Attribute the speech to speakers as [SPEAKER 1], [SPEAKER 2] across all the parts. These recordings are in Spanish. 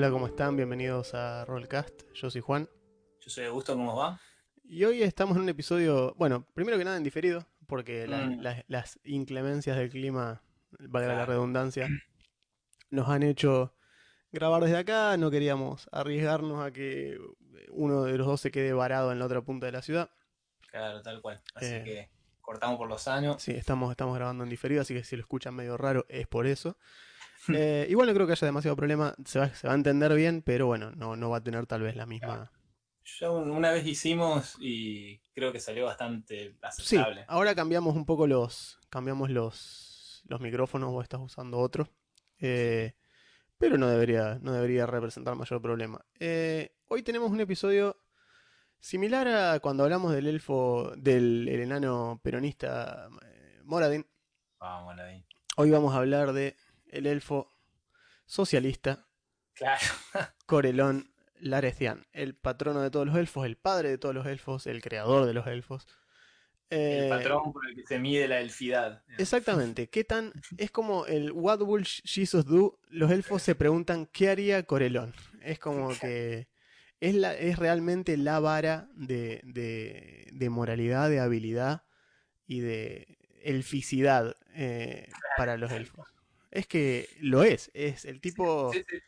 [SPEAKER 1] Hola, ¿cómo están? Bienvenidos a Rollcast. Yo soy Juan.
[SPEAKER 2] Yo soy Augusto, ¿cómo va?
[SPEAKER 1] Y hoy estamos en un episodio, bueno, primero que nada en diferido, porque la-
[SPEAKER 2] Mm.
[SPEAKER 1] la- las inclemencias del clima, valga la
[SPEAKER 2] Claro.
[SPEAKER 1] redundancia, nos han hecho grabar desde acá. No queríamos arriesgarnos a que uno de los dos se quede varado en la otra punta de la ciudad.
[SPEAKER 2] Claro, tal cual. Así
[SPEAKER 1] Eh.
[SPEAKER 2] que cortamos por los años.
[SPEAKER 1] Sí, estamos, estamos grabando en diferido, así que si lo escuchan medio raro es por eso. Eh, igual no creo que haya demasiado problema, se va, se va a entender bien, pero bueno, no, no va a tener tal vez la misma...
[SPEAKER 2] Ya un- una vez hicimos y creo que salió bastante
[SPEAKER 1] Sí,
[SPEAKER 2] aceptable.
[SPEAKER 1] ahora cambiamos un poco los, cambiamos los, los micrófonos, vos estás usando otro, eh, pero no debería, no debería representar mayor problema. Eh, hoy tenemos un episodio similar a cuando hablamos del elfo, del el enano peronista eh, Moradin.
[SPEAKER 2] Vamos ahí.
[SPEAKER 1] Hoy vamos a hablar de el elfo socialista
[SPEAKER 2] Claro.
[SPEAKER 1] Corelón Larecian, el patrono de todos los elfos, el padre de todos los elfos, el creador de los elfos.
[SPEAKER 2] El
[SPEAKER 1] Eh,
[SPEAKER 2] patrón por el que se mide la elfidad.
[SPEAKER 1] Exactamente, ¿qué tan? Es como el What will Jesus do? Los elfos se preguntan ¿qué haría Corelón? Es como que es, la, es realmente la vara de, de, de moralidad, de habilidad y de elficidad eh, para los elfos. Es que lo es, es el tipo,
[SPEAKER 2] Sí, sí,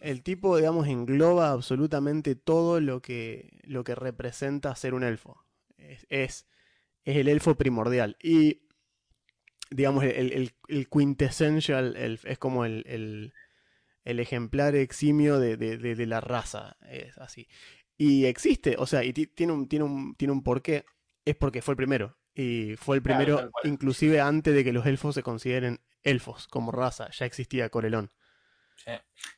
[SPEAKER 1] el tipo, digamos, engloba absolutamente todo lo que, lo que representa ser un elfo. Es, es, es el elfo primordial. Y, digamos, el, el, el quintessential elf es como el, el, el ejemplar eximio de, de, de, de la raza. Es así. Y existe, o sea, y ti- tiene un, tiene un, tiene un porqué. Es porque fue el primero. Y fue el primero, inclusive antes de que los elfos se consideren elfos como raza. Ya existía Corelón.
[SPEAKER 2] sí.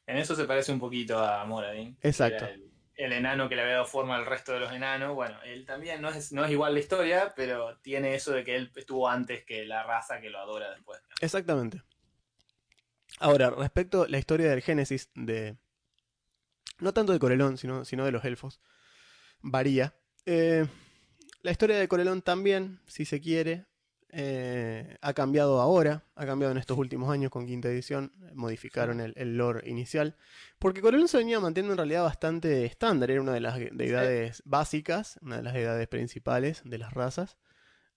[SPEAKER 2] En eso se parece un poquito a Moradin.
[SPEAKER 1] Exacto.
[SPEAKER 2] El, el enano que le había dado forma al resto de los enanos. Bueno, él también no es, no es igual la historia, pero tiene eso de que él estuvo antes que la raza que lo adora después.
[SPEAKER 1] Exactamente. Ahora, respecto a la historia del Génesis de. No tanto de Corelón, sino, sino de los elfos. Varía. Eh, la historia de Corelón también, si se quiere, eh, ha cambiado ahora. Ha cambiado en estos últimos años con quinta edición. Modificaron el, el lore inicial. Porque Corelón se venía manteniendo en realidad bastante estándar. Era una de las deidades básicas, una de las deidades principales de las razas.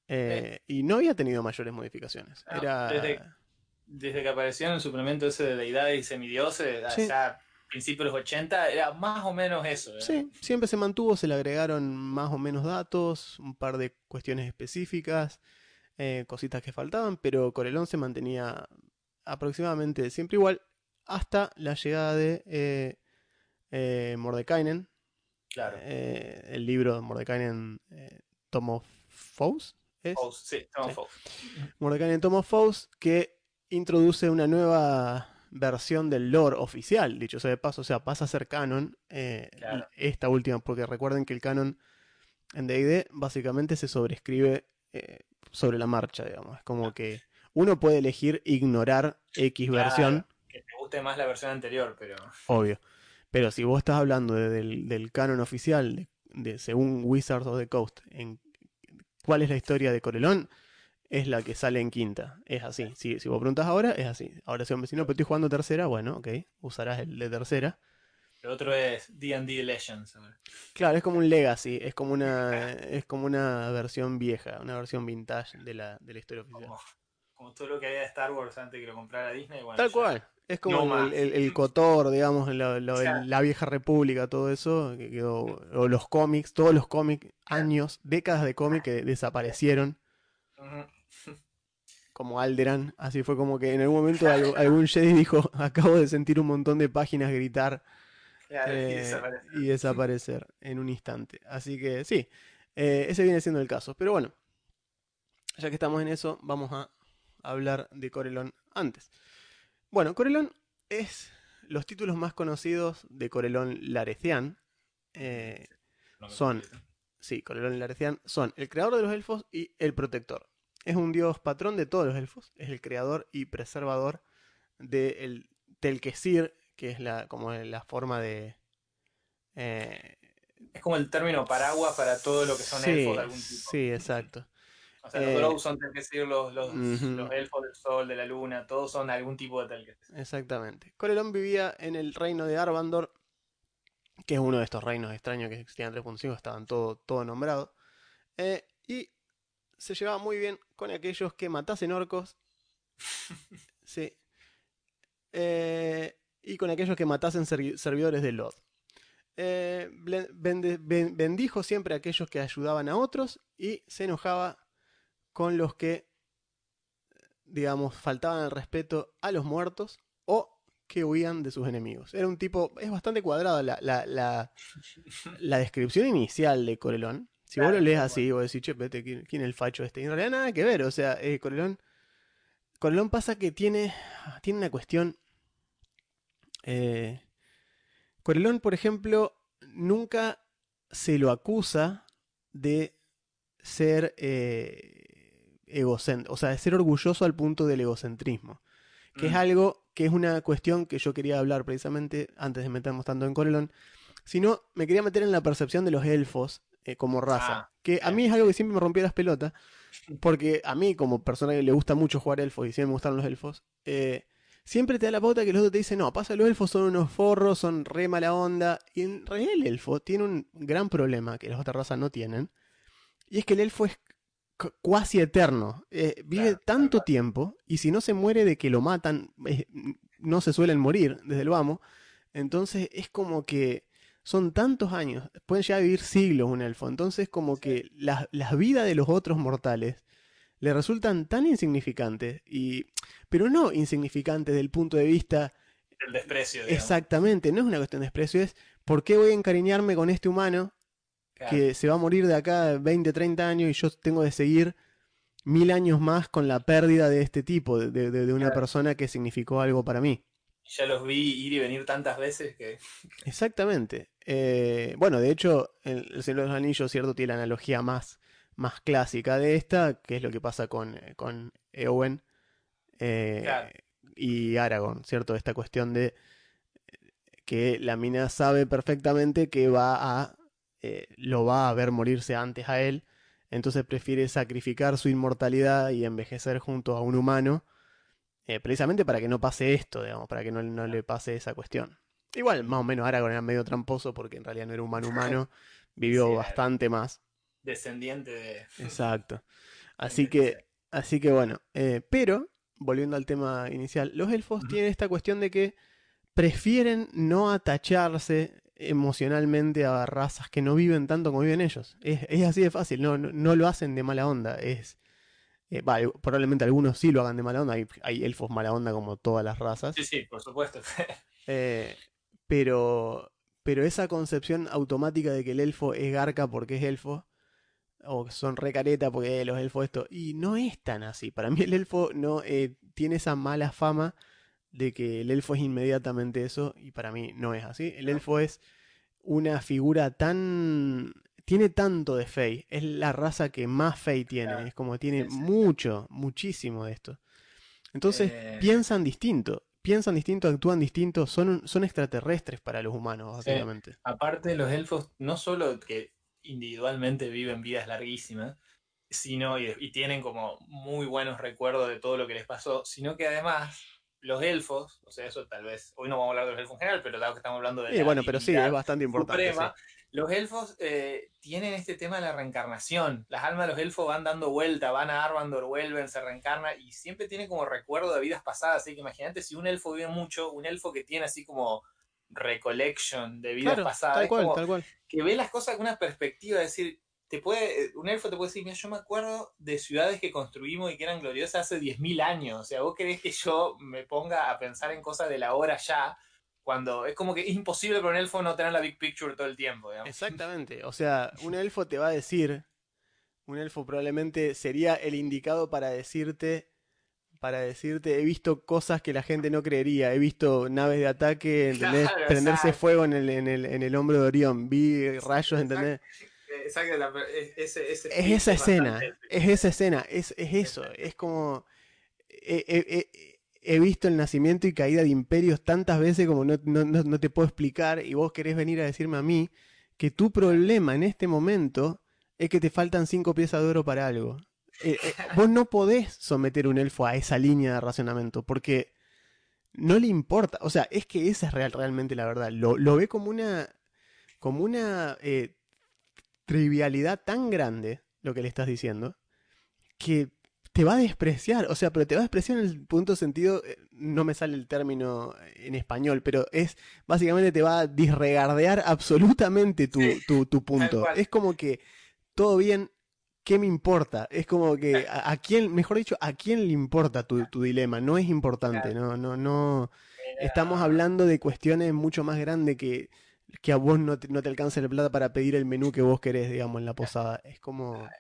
[SPEAKER 1] eh, Y no había tenido mayores modificaciones.
[SPEAKER 2] No,
[SPEAKER 1] Era.
[SPEAKER 2] desde- Desde que apareció en el suplemento ese de deidades y semidioses,
[SPEAKER 1] Sí.
[SPEAKER 2] allá a principios de los 80, era más o menos eso.
[SPEAKER 1] Sí, siempre se mantuvo, se le agregaron más o menos datos, un par de cuestiones específicas, eh, cositas que faltaban, pero Corelón se mantenía aproximadamente siempre igual hasta la llegada de eh, eh, Mordekainen,
[SPEAKER 2] Claro.
[SPEAKER 1] eh, el libro de Mordekainen eh, Tom of Foes, ¿es?
[SPEAKER 2] Foes, sí, Tom
[SPEAKER 1] Sí.
[SPEAKER 2] Foes.
[SPEAKER 1] Mordekainen Tom of Foes, que introduce una nueva versión del lore oficial, dicho sea de paso, o sea, pasa a ser canon
[SPEAKER 2] Claro.
[SPEAKER 1] esta última, porque recuerden que el canon en D&D básicamente se sobrescribe eh, sobre la marcha, digamos, es como que uno puede elegir ignorar X
[SPEAKER 2] Claro.
[SPEAKER 1] versión,
[SPEAKER 2] Que te guste más la versión anterior, pero
[SPEAKER 1] obvio, pero si vos estás hablando de- del, del canon oficial, de, de- según Wizards of the Coast, en cuál es la historia de Corelón, es la que sale en quinta. Es así. Si, si vos preguntas ahora, es así. Ahora si un vecino, pero estoy jugando tercera, bueno, ok, usarás el de tercera.
[SPEAKER 2] El otro es D&D Legends.
[SPEAKER 1] Claro, es como un legacy, es como una, es como una versión vieja, una versión vintage de la, de la historia oficial.
[SPEAKER 2] Como, como todo lo que había de Star Wars antes que lo comprara Disney. Bueno,
[SPEAKER 1] Tal
[SPEAKER 2] ya-
[SPEAKER 1] cual. Es como
[SPEAKER 2] No
[SPEAKER 1] el,
[SPEAKER 2] más.
[SPEAKER 1] el, el Cotor, digamos, la vieja república, todo eso, que quedó, o los cómics, todos los cómics, años, décadas de cómic que desaparecieron, como Alderan, así fue como que en algún momento algún Jedi dijo, acabo de sentir un montón de páginas gritar
[SPEAKER 2] Claro, y
[SPEAKER 1] eh, y desaparecer en un instante. Así que sí, eh, ese viene siendo el caso. Pero bueno, ya que estamos en eso, vamos a hablar de Corelón antes. Bueno, Corelón es los títulos más conocidos de Corelón Larecian eh,
[SPEAKER 2] No
[SPEAKER 1] Son. Sí, Corelón Larecian son el creador de los elfos y el protector. Es un dios patrón de todos los elfos, es el creador y preservador del Telquesir, que es la, como la forma de... eh,
[SPEAKER 2] Es como el término paraguas para todo lo que son
[SPEAKER 1] sí,
[SPEAKER 2] elfos de algún tipo.
[SPEAKER 1] sí, exacto.
[SPEAKER 2] O sea, los
[SPEAKER 1] Eh,
[SPEAKER 2] Drow son Telquesir, los, los, los elfos del sol, de la luna, todos son algún tipo de Telquesir.
[SPEAKER 1] Exactamente. Corelón vivía en el reino de Arvandor, que es uno de estos reinos extraños que existían en 3.5, estaban todo, todo nombrados. Eh, y se llevaba muy bien con aquellos que matasen orcos. sí. Eh, y con aquellos que matasen servi- servidores de Lod. Eh, bendijo siempre a aquellos que ayudaban a otros y se enojaba con los que, digamos, faltaban al respeto a los muertos o que huían de sus enemigos. Era un tipo, es bastante cuadrada la, la, la, la descripción inicial de Corelón. Si vos
[SPEAKER 2] Claro,
[SPEAKER 1] lo lees así, vos decís, che, vete, ¿quién, quién es el facho este? Y en realidad nada que ver, o sea, eh, Corelón, Corelón pasa que tiene, tiene una cuestión... eh, Corelón, por ejemplo, nunca se lo acusa de ser eh, egocéntrico, o sea, de ser orgulloso al punto del egocentrismo que es
[SPEAKER 2] Mm.
[SPEAKER 1] algo que es una cuestión que yo quería hablar precisamente antes de meternos tanto en Corelón, sino me quería meter en la percepción de los elfos eh, como raza,
[SPEAKER 2] Ah,
[SPEAKER 1] que a
[SPEAKER 2] bien.
[SPEAKER 1] mí es algo que siempre me rompió las pelotas, porque a mí como persona que le gusta mucho jugar elfos y siempre me gustaron los elfos, eh, siempre te da la pauta que los otros te dicen, no, pasa, los elfos son unos forros, son re mala onda, y en realidad el elfo tiene un gran problema que las otras razas no tienen, y es que el elfo es cu- cuasi eterno. Eh, vive
[SPEAKER 2] Claro,
[SPEAKER 1] tanto tiempo y si no se muere de que lo matan, eh, no se suelen morir desde el vamos. Entonces es como que son tantos años, pueden llegar a vivir siglos un elfo. Entonces como que las las vidas de los otros mortales le resultan tan insignificantes y pero no insignificantes del punto de vista
[SPEAKER 2] El desprecio, digamos.
[SPEAKER 1] exactamente, no es una cuestión de desprecio, es ¿por qué voy a encariñarme con este humano
[SPEAKER 2] Claro.
[SPEAKER 1] que se va a morir de acá 20, 30 años y yo tengo que seguir mil años más con la pérdida de este tipo, de, de- de una
[SPEAKER 2] Claro.
[SPEAKER 1] persona que significó algo para mí.
[SPEAKER 2] Ya los vi ir y venir tantas veces que.
[SPEAKER 1] Exactamente. Eh, bueno, de hecho, el, el Señor de los Anillos, cierto, tiene la analogía más, más clásica de esta, que es lo que pasa con, eh, con Eowyn eh,
[SPEAKER 2] Claro.
[SPEAKER 1] y Aragorn, ¿cierto? Esta cuestión de que la mina sabe perfectamente que va a eh, lo va a ver morirse antes a él, entonces prefiere sacrificar su inmortalidad y envejecer junto a un humano, eh, precisamente para que no pase esto, digamos, para que no, no le pase esa cuestión. Igual, más o menos Aragorn era medio tramposo porque en realidad no era humano humano, vivió
[SPEAKER 2] Sí,
[SPEAKER 1] bastante más.
[SPEAKER 2] Descendiente de.
[SPEAKER 1] Exacto. Así que, así que bueno, eh, pero, volviendo al tema inicial, los elfos tienen esta cuestión de que prefieren no atacharse emocionalmente a razas que no viven tanto como viven ellos. Es, es así de fácil, no, no, no lo hacen de mala onda. Es, eh, probablemente algunos sí lo hagan de mala onda, hay, hay elfos mala onda como todas las razas.
[SPEAKER 2] Sí, sí, por supuesto.
[SPEAKER 1] Eh, pero, pero esa concepción automática de que el elfo es garca porque es elfo, o son recareta porque eh, los elfos esto, y no es tan así. Para mí el elfo no eh, tiene esa mala fama de que el elfo es inmediatamente eso, y para mí no es así. El elfo es una figura tan... Tiene tanto de Fey, es la raza que más Fey tiene, es como tiene
[SPEAKER 2] Sí, sí.
[SPEAKER 1] mucho, muchísimo de esto. Entonces
[SPEAKER 2] Eh.
[SPEAKER 1] piensan distinto, piensan distinto, actúan distinto, son, son extraterrestres para los humanos,
[SPEAKER 2] Sí.
[SPEAKER 1] básicamente.
[SPEAKER 2] Aparte, los elfos no solo que individualmente viven vidas larguísimas, sino y, y tienen como muy buenos recuerdos de todo lo que les pasó, sino que además los elfos, o sea, eso tal vez, hoy no vamos a hablar de los elfos en general, pero dado que estamos hablando de la
[SPEAKER 1] bueno, pero sí, es bastante importante.
[SPEAKER 2] suprema,
[SPEAKER 1] sí.
[SPEAKER 2] los elfos eh, tienen este tema de la reencarnación. Las almas de los elfos van dando vuelta, van a Arvandor, vuelven, se reencarnan y siempre tienen como recuerdo de vidas pasadas. Así que imagínate si un elfo vive mucho, un elfo que tiene así como recollection de vidas
[SPEAKER 1] Claro,
[SPEAKER 2] pasadas,
[SPEAKER 1] tal cual,
[SPEAKER 2] como
[SPEAKER 1] tal cual.
[SPEAKER 2] que ve las cosas con una perspectiva, es decir, te puede, un elfo te puede decir, mira, yo me acuerdo de ciudades que construimos y que eran gloriosas hace 10.000 años. O sea, vos querés que yo me ponga a pensar en cosas de la hora ya, cuando es como que es imposible para un elfo no tener la big picture todo el tiempo, digamos.
[SPEAKER 1] Exactamente. O sea, un elfo te va a decir, un elfo probablemente sería el indicado para decirte, para decirte, he visto cosas que la gente no creería, he visto naves de ataque, ¿entendés?
[SPEAKER 2] Claro,
[SPEAKER 1] Prenderse fuego en el, en, el, en el hombro de Orión, vi rayos, ¿entendés?
[SPEAKER 2] Exacto, la- es- ese, ese
[SPEAKER 1] Es esa escena, es esa escena, es, es eso, es como... He, visto el nacimiento y caída de imperios tantas veces como no, no- no- no te puedo explicar y vos querés venir a decirme a mí que tu problema en este momento es que te faltan cinco piezas de oro para algo. Eh, eh, vos no podés someter un elfo a esa línea de racionamiento porque no le importa, o sea, es que esa es real, realmente la verdad, lo, lo ve como una, como una eh, trivialidad tan grande lo que le estás diciendo que te va a despreciar, o sea, pero te va a despreciar en el punto sentido, no me sale el término en español, pero es básicamente te va a disregardear absolutamente tu, tu, tu punto. Es como que todo bien, ¿qué me importa? Es como que a, a quién, mejor dicho, a quién le importa tu, tu dilema, no es importante, no, no, no. Estamos hablando de cuestiones mucho más grandes que, que a vos no te, no te alcanza la plata para pedir el menú que vos querés, digamos, en la posada. Es como...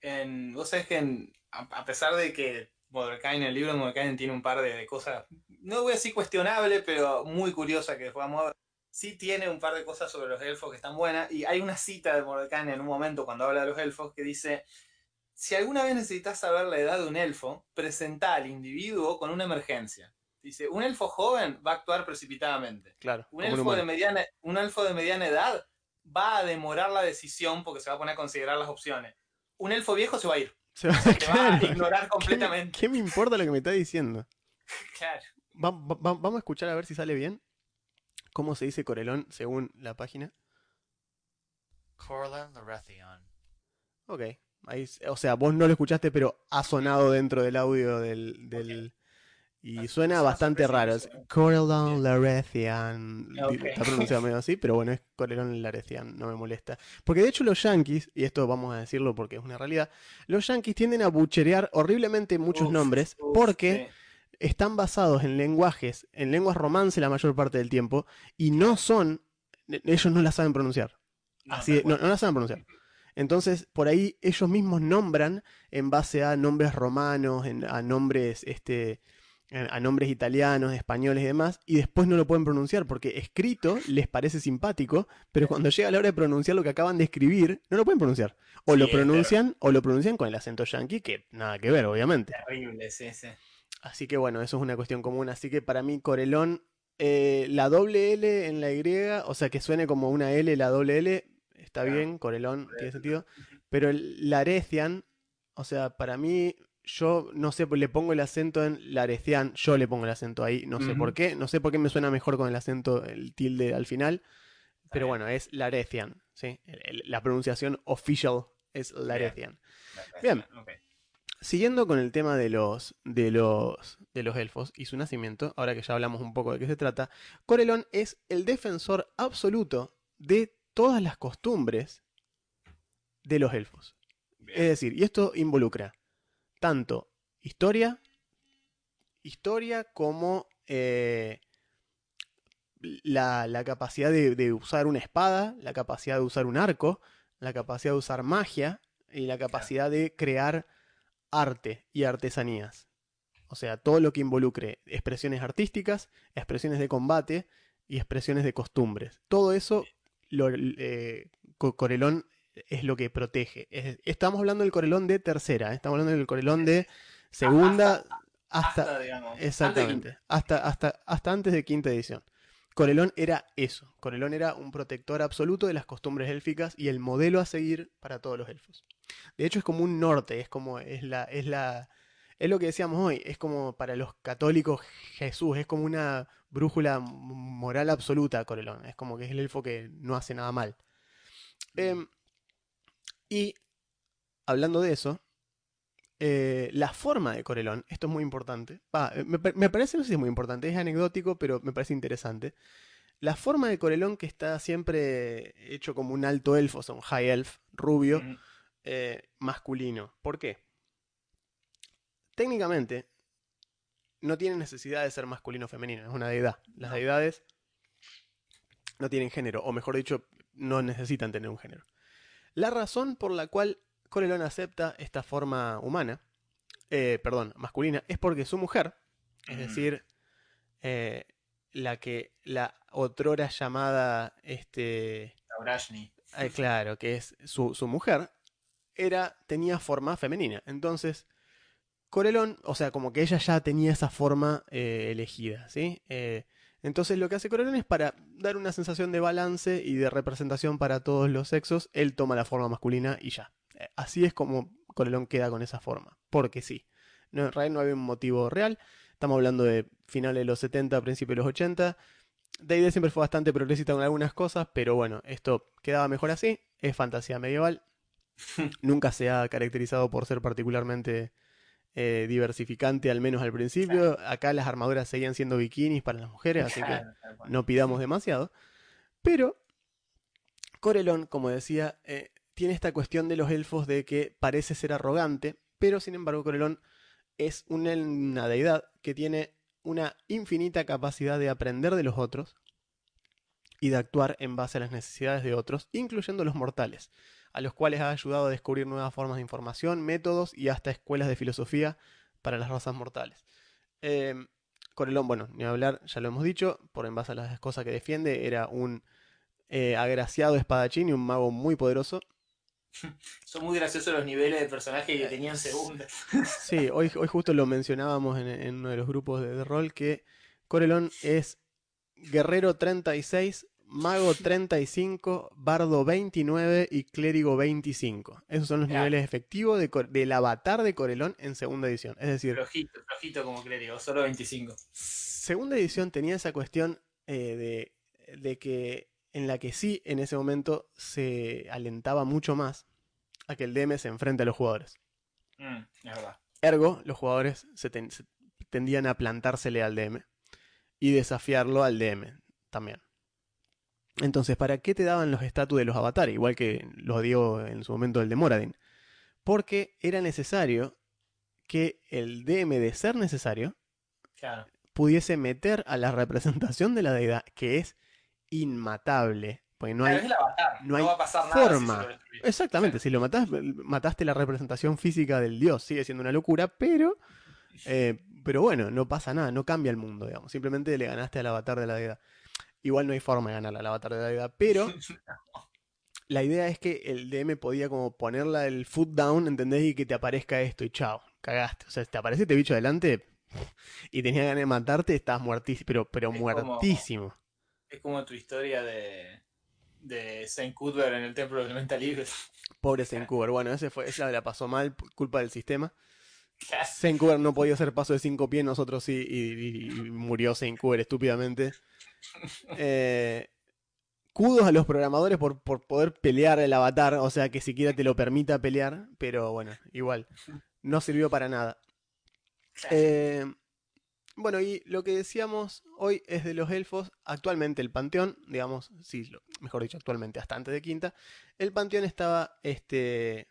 [SPEAKER 2] En, vos sabés que en- a, a pesar de que Mordecai, el libro de Mordecai tiene un par de, de cosas, no voy a decir cuestionables, pero muy curiosas que vamos a ver. Sí tiene un par de cosas sobre los elfos que están buenas. Y hay una cita de Mordecai en un momento cuando habla de los elfos que dice, si alguna vez necesitas saber la edad de un elfo, presenta al individuo con una emergencia. Dice, un elfo joven va a actuar precipitadamente.
[SPEAKER 1] Claro,
[SPEAKER 2] Un elfo, de mediana, un elfo de mediana edad va a demorar la decisión porque se va a poner a considerar las opciones. Un elfo viejo se va a ir.
[SPEAKER 1] Se va-
[SPEAKER 2] a ignorar
[SPEAKER 1] ¿Qué me-
[SPEAKER 2] completamente.
[SPEAKER 1] ¿Qué me importa lo que me está diciendo?
[SPEAKER 2] Claro.
[SPEAKER 1] Va- va- va- vamos a escuchar a ver si sale bien. ¿Cómo se dice Corelón según la página?
[SPEAKER 3] Corlin Larethion.
[SPEAKER 1] Ok. Ahí, o sea, vos no lo escuchaste, pero ha sonado dentro del audio del... del- Y suena
[SPEAKER 2] Suena
[SPEAKER 1] bastante raro. Es. Corelon Larethian.
[SPEAKER 2] Ok.
[SPEAKER 1] Está pronunciado medio así, pero bueno, es Corelon Larethian, no me molesta. Porque de hecho los yankees, y esto vamos a decirlo porque es una realidad, los yankees tienden a bucherear horriblemente muchos
[SPEAKER 2] Uf,
[SPEAKER 1] nombres
[SPEAKER 2] uf,
[SPEAKER 1] porque. Están basados en lenguajes, en lenguas romance la mayor parte del tiempo, y no son, ellos no las saben pronunciar.
[SPEAKER 2] No,
[SPEAKER 1] Así, de- no, no las saben pronunciar. Entonces, por ahí ellos mismos nombran en base a nombres romanos, en- a nombres, este, a nombres italianos, españoles y demás, y después no lo pueden pronunciar porque escrito les parece simpático, pero cuando llega la hora de pronunciar lo que acaban de escribir, no lo pueden pronunciar. O
[SPEAKER 2] Sí,
[SPEAKER 1] lo pronuncian, o lo pronuncian con el acento yankee, que nada que ver, obviamente.
[SPEAKER 2] Terrible, sí, sí.
[SPEAKER 1] Así que bueno, eso es una cuestión común. Así que para mí, Corelón, eh, la doble L en la Y, o sea, que suene como una L, la doble L, está
[SPEAKER 2] Claro.
[SPEAKER 1] bien, Corelón, tiene sentido. Pero el Larecian, o sea, para mí, yo no sé, le pongo el acento en Larecian, yo le pongo el acento ahí, no sé por qué, no sé por qué me suena mejor con el acento, el tilde al final. Pero
[SPEAKER 2] bien.
[SPEAKER 1] bueno, es Larecian, ¿sí? El- el- la pronunciación official es Larecian. Bien.
[SPEAKER 2] Ok.
[SPEAKER 1] Siguiendo con el tema de los, de los, de los elfos y su nacimiento, ahora que ya hablamos un poco de qué se trata, Corelón es el defensor absoluto de todas las costumbres de los elfos.
[SPEAKER 2] Bien.
[SPEAKER 1] Es decir, y esto involucra tanto historia, historia como eh, la, la capacidad de, de usar una espada, la capacidad de usar un arco, la capacidad de usar magia y la capacidad de crear arte y artesanías. O sea, todo lo que involucre expresiones artísticas, expresiones de combate y expresiones de costumbres. Todo eso, lo, eh, Co- Corelón es lo que protege. Es- estamos hablando del Corelón de tercera, ¿eh? estamos hablando del Corelón de segunda hasta,
[SPEAKER 2] Hasta, digamos, antes de
[SPEAKER 1] exactamente, hasta, hasta, hasta antes de quinta edición. Corelón era eso. Corelón era un protector absoluto de las costumbres élficas y el modelo a seguir para todos los elfos. De hecho, es como un norte, es como, es la, es la, es lo que decíamos hoy, es como para los católicos Jesús, es como una brújula moral absoluta Corelón, es como que es el elfo que no hace nada mal. Em, y hablando de eso, eh, la forma de Corelón, esto es muy importante, eh, me, me parece, no sé si es muy importante, es anecdótico, pero me parece interesante. La forma de Corelón que está siempre hecho como un alto elfo, o sea, un high elf, rubio. Eh, masculino. ¿Por qué? Técnicamente, no tiene necesidad de ser masculino o femenino, es una deidad. Las deidades no tienen género, o mejor dicho, no necesitan tener un género. La razón por la cual Corelón acepta esta forma humana eh, perdón, masculina, es porque su mujer, es
[SPEAKER 2] Mm.
[SPEAKER 1] decir, eh, la que la otrora llamada, este, eh, claro, que es su, su mujer, era, tenía forma femenina. Entonces, Corelón, o sea, como que ella ya tenía esa forma eh, elegida, ¿sí? Eh, entonces lo que hace Corelón es para dar una sensación de balance y de representación para todos los sexos, él toma la forma masculina y ya. Eh, así es como Corelón queda con esa forma, porque sí. No, en realidad no había un motivo real. Estamos hablando de finales de los 70, principios de los 80. D&D siempre fue bastante progresista con algunas cosas, pero bueno, esto quedaba mejor así. Es fantasía medieval. Nunca se ha caracterizado por ser particularmente eh, diversificante, al menos al principio. Acá las armaduras seguían siendo bikinis para las mujeres, así que no pidamos demasiado. Pero Corelón, como decía, eh, tiene esta cuestión de los elfos de que parece ser arrogante, pero sin embargo Corelón es una, una deidad que tiene una infinita capacidad de aprender de los otros y de actuar en base a las necesidades de otros, incluyendo los mortales, a los cuales ha ayudado a descubrir nuevas formas de información, métodos y hasta escuelas de filosofía para las razas mortales. Eh, Corelón, bueno, ni hablar, ya lo hemos dicho, por en base a las cosas que defiende, era un eh, agraciado espadachín y un mago muy poderoso.
[SPEAKER 2] Son muy graciosos los niveles de personaje que tenían segunda.
[SPEAKER 1] Sí, hoy, hoy justo lo mencionábamos en, en uno de los grupos de, de rol que Corelón es guerrero 36, mago 35, bardo 29 y clérigo 25. Esos son los
[SPEAKER 2] Claro.
[SPEAKER 1] niveles efectivos de del avatar de Corelón en segunda edición. Es decir,
[SPEAKER 2] Flojito, flojito como clérigo, solo 25.
[SPEAKER 1] segunda edición tenía esa cuestión eh, de, de que en la que sí en ese momento se alentaba mucho más a que el DM se enfrente a los jugadores.
[SPEAKER 2] Mm, es verdad.
[SPEAKER 1] Ergo, los jugadores se, ten- se tendían a plantársele al DM y desafiarlo al DM también. Entonces, ¿para qué te daban los estatus de los avatares? Igual que los dio en su momento el de Moradin. Porque era necesario que el DM, de ser necesario,
[SPEAKER 2] Claro.
[SPEAKER 1] pudiese meter a la representación de la deidad, que es inmatable. Porque no
[SPEAKER 2] Claro,
[SPEAKER 1] hay.
[SPEAKER 2] es el avatar.
[SPEAKER 1] no
[SPEAKER 2] va a pasar nada. si
[SPEAKER 1] forma.
[SPEAKER 2] se.
[SPEAKER 1] Exactamente, si lo matás, mataste la representación física del dios. Sigue siendo una locura, pero. eh, pero bueno, no pasa nada, no cambia el mundo, digamos. Simplemente le ganaste al avatar de la deidad. Igual no hay forma de ganar al avatar de la deidad, pero la idea es que el DM podía como ponerla el foot down, ¿entendés? Y que te aparezca esto y chao, cagaste. O sea, si te aparece este bicho adelante y tenía ganas de matarte, estás muertísimo, pero, pero
[SPEAKER 2] Es como-
[SPEAKER 1] muertísimo.
[SPEAKER 2] Es como tu historia de, de Saint Cuthbert en el Templo de los Elementalistas.
[SPEAKER 1] Pobre Senkuber. Bueno, ese fue, esa la pasó mal, culpa del sistema. Senkuber no podía hacer paso de cinco pies, nosotros sí, y, y- y murió Senkuber estúpidamente. Eh, kudos a los programadores por, por poder pelear el avatar, o sea, que siquiera te lo permita pelear, pero bueno, igual, no sirvió para nada. Eh, bueno, y lo que decíamos hoy es de los elfos. Actualmente el panteón, digamos, sí, lo- mejor dicho, actualmente, hasta antes de quinta, el panteón estaba, este,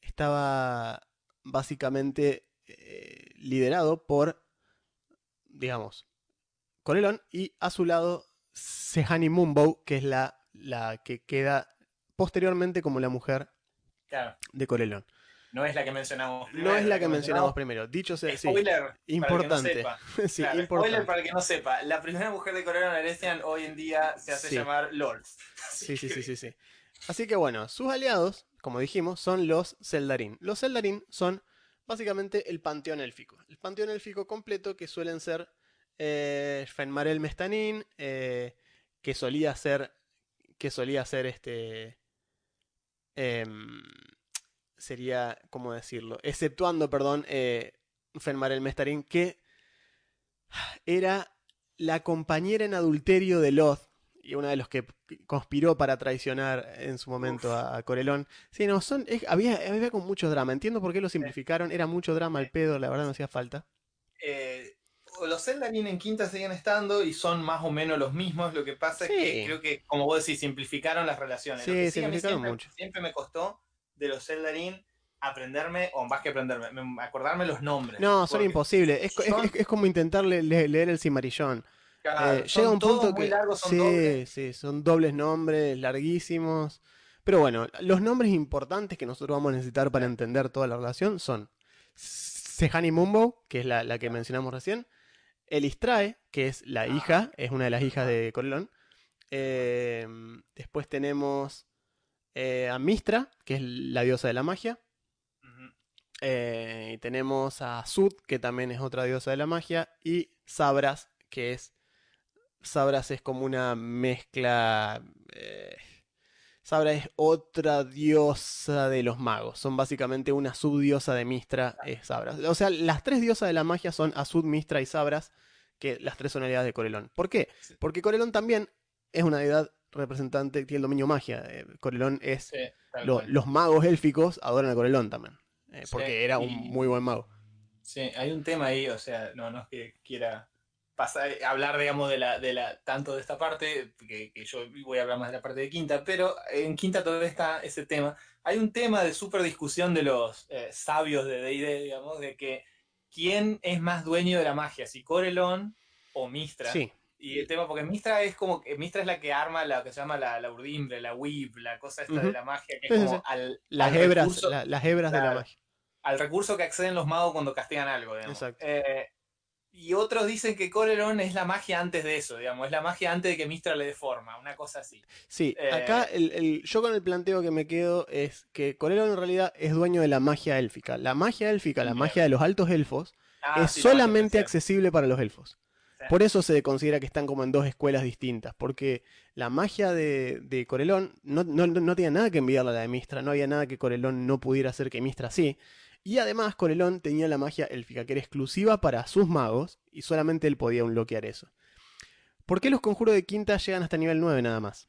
[SPEAKER 1] estaba básicamente eh, liderado por, digamos, Corelón y a su lado Sehani Mumbo, que es la, la que queda posteriormente como la mujer
[SPEAKER 2] Claro,
[SPEAKER 1] de Corelón.
[SPEAKER 2] no es la que mencionamos
[SPEAKER 1] No es la que mencionamos primero. Dicho sea,
[SPEAKER 2] Spoiler,
[SPEAKER 1] importante.
[SPEAKER 2] Para el que no sepa.
[SPEAKER 1] sí,
[SPEAKER 2] Claro,
[SPEAKER 1] importante.
[SPEAKER 2] Spoiler para el que no sepa. La primera mujer de Coronel Erestian hoy en día se hace
[SPEAKER 1] Sí.
[SPEAKER 2] llamar Lord.
[SPEAKER 1] Sí, sí, sí, sí, sí. Así que bueno, sus aliados, como dijimos, son los Zeldarin. Los Zeldarin son básicamente el panteón élfico. El panteón élfico completo que suelen ser eh, Fenmarel Mestanin, eh, que solía ser, que solía ser este, em, sería, ¿cómo decirlo? Exceptuando, perdón, eh, Fenmarel Mestarin, que era la compañera en adulterio de Loth y una de los que conspiró para traicionar en su momento a, a Corelón. Sí, no, son, es- había, había con mucho drama. Entiendo por qué lo simplificaron. Era mucho drama al pedo, la verdad no hacía falta.
[SPEAKER 2] Eh, los Zeldarin en quinta siguen estando y son más o menos los mismos. Lo que pasa
[SPEAKER 1] Sí.
[SPEAKER 2] es que creo que, como vos decís, simplificaron las relaciones.
[SPEAKER 1] Sí,
[SPEAKER 2] Lo que sí a mí
[SPEAKER 1] simplificaron
[SPEAKER 2] siempre,
[SPEAKER 1] mucho.
[SPEAKER 2] Siempre me costó de los Zeldarin aprenderme, o más que aprenderme, me- acordarme los nombres.
[SPEAKER 1] No, son imposibles. Es,
[SPEAKER 2] son-
[SPEAKER 1] es- es como intentar le- le- leer el Cimarillón.
[SPEAKER 2] claro,
[SPEAKER 1] Eh, llega un punto que.
[SPEAKER 2] largos, son
[SPEAKER 1] sí,
[SPEAKER 2] dobles.
[SPEAKER 1] sí, son dobles nombres, larguísimos. Pero bueno, los nombres importantes que nosotros vamos a necesitar para entender toda la relación son Sehani Mumbo, que es la, la que mencionamos recién. Elistrae, que es la hija, es una de las hijas de Corelón. Eh, después tenemos eh, a Mistra, que es la diosa de la magia. Eh, y tenemos a Sud, que también es otra diosa de la magia. Y Sabras, que es. Sabras es como una mezcla. Sabra es otra diosa de los magos. Son básicamente una subdiosa de Mistra, es Sabras. O sea, las tres diosas de la magia son Asud, Mistra y Sabras, que las tres son de Corelón. ¿Por qué?
[SPEAKER 2] Sí.
[SPEAKER 1] Porque Corelón también es una deidad representante, tiene el dominio magia. Eh, Corelón es
[SPEAKER 2] Sí,
[SPEAKER 1] lo- los magos élficos adoran a Corelón también. eh,
[SPEAKER 2] Sí,
[SPEAKER 1] porque era un
[SPEAKER 2] y-
[SPEAKER 1] muy buen mago.
[SPEAKER 2] Sí, hay un tema ahí, o sea, no, no es que quiera pasar, hablar, digamos, de la, de la, tanto de esta parte, que, que yo voy a hablar más de la parte de Quinta, pero en Quinta todavía está ese tema. Hay un tema de súper discusión de los eh, sabios de D&D, digamos, de que quién es más dueño de la magia, si Corelón o Mistra.
[SPEAKER 1] Sí,
[SPEAKER 2] Y el tema, porque Mistra es como que Mistra es la que arma la que se llama la, la urdimbre, la weave, la cosa esta
[SPEAKER 1] Ujú.
[SPEAKER 2] de la magia, que es como al,
[SPEAKER 1] las
[SPEAKER 2] al
[SPEAKER 1] hebras,
[SPEAKER 2] recurso-
[SPEAKER 1] la- las hebras de la magia.
[SPEAKER 2] al recurso que acceden los magos cuando castigan algo, digamos.
[SPEAKER 1] Exacto.
[SPEAKER 2] Eh, y otros dicen que Corelon es la magia antes de eso, digamos, es la magia antes de que Mistra le dé forma, una cosa así.
[SPEAKER 1] Sí,
[SPEAKER 2] Eh,
[SPEAKER 1] acá el, el- yo con el planteo que me quedo es que Corelón en realidad es dueño de la magia élfica. La magia élfica, la
[SPEAKER 2] Bien.
[SPEAKER 1] magia de los altos elfos,
[SPEAKER 2] Ah,
[SPEAKER 1] es
[SPEAKER 2] sí,
[SPEAKER 1] solamente accesible para los elfos.
[SPEAKER 2] Sí.
[SPEAKER 1] Por eso se considera que están como en dos escuelas distintas, porque la magia de, de Corelón no, no, no tenía nada que enviarle a la de Mistra, no había nada que Corelón no pudiera hacer que Mistra sí. Y además Corelón tenía la magia élfica, que era exclusiva para sus magos, y solamente él podía unloquear eso. ¿Por qué los conjuros de quinta llegan hasta nivel 9 nada más?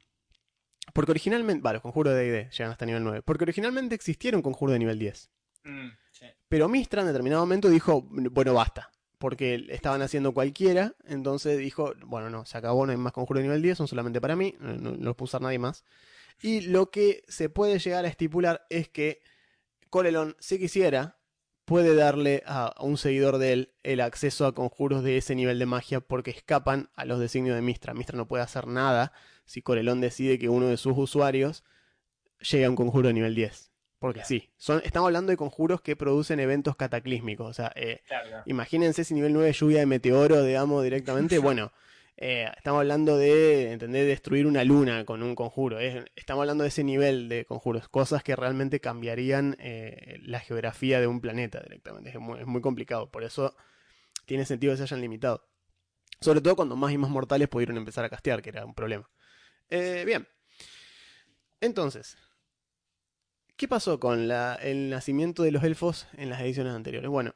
[SPEAKER 1] Porque originalmente, va, los conjuros de D&D llegan hasta nivel 9, porque originalmente existiera un conjuro de nivel 10.
[SPEAKER 2] Mm, sí.
[SPEAKER 1] Pero Mistra en determinado momento dijo, bueno, basta. Porque estaban haciendo cualquiera, entonces dijo, bueno, no, se acabó, no hay más conjuro de nivel 10, son solamente para mí, no, no, no los puede usar nadie más. Y lo que se puede llegar a estipular es que Corelon, si quisiera, puede darle a, a un seguidor de él el acceso a conjuros de ese nivel de magia porque escapan a los designios de Mistra. Mistra no puede hacer nada si Corelon decide que uno de sus usuarios llegue a un conjuro de nivel 10. Porque
[SPEAKER 2] Claro.
[SPEAKER 1] sí, son, estamos hablando de conjuros que producen eventos cataclísmicos. O sea, eh,
[SPEAKER 2] Claro, claro.
[SPEAKER 1] imagínense si nivel 9 lluvia de meteoro, digamos, directamente. Bueno, eh, estamos hablando de, ¿entendés? Destruir una luna con un conjuro. es- estamos hablando de ese nivel de conjuros. Cosas que realmente cambiarían eh, la geografía de un planeta directamente. Es muy, complicado. Por eso tiene sentido que se hayan limitado. Sobre todo cuando más y más mortales pudieron empezar a castear, que era un problema. Eh, bien. Entonces, ¿qué pasó con el nacimiento de los elfos en las ediciones anteriores? Bueno,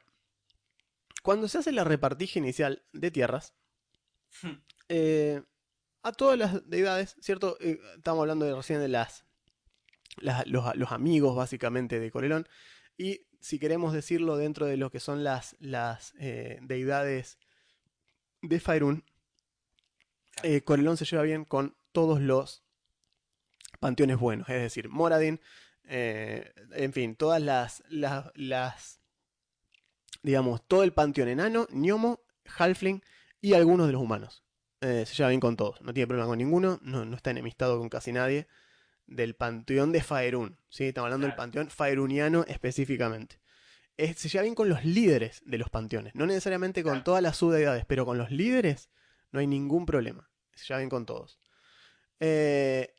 [SPEAKER 1] cuando se hace la repartija inicial de tierras, eh, a todas las deidades, ¿cierto? Eh, estamos hablando de, recién de las, las- los, los amigos básicamente de Corelón, y si queremos decirlo dentro de lo que son las, las eh, deidades de Faerun, Corelón se lleva bien con todos los panteones buenos, es decir, Moradin, en fin, todas las, las, las, digamos, todo el panteón enano, Gnomo, Halfling y algunos de los humanos. Eh, se lleva bien con todos, no tiene problema con ninguno, no, no está enemistado con casi nadie. Del panteón de Faerun, ¿sí? Estamos hablando del panteón faeruniano específicamente. Es- se lleva bien con los líderes de los panteones, no necesariamente con
[SPEAKER 2] Claro.
[SPEAKER 1] todas las subdeidades, pero con los líderes no hay ningún problema. Se lleva bien con todos. Eh,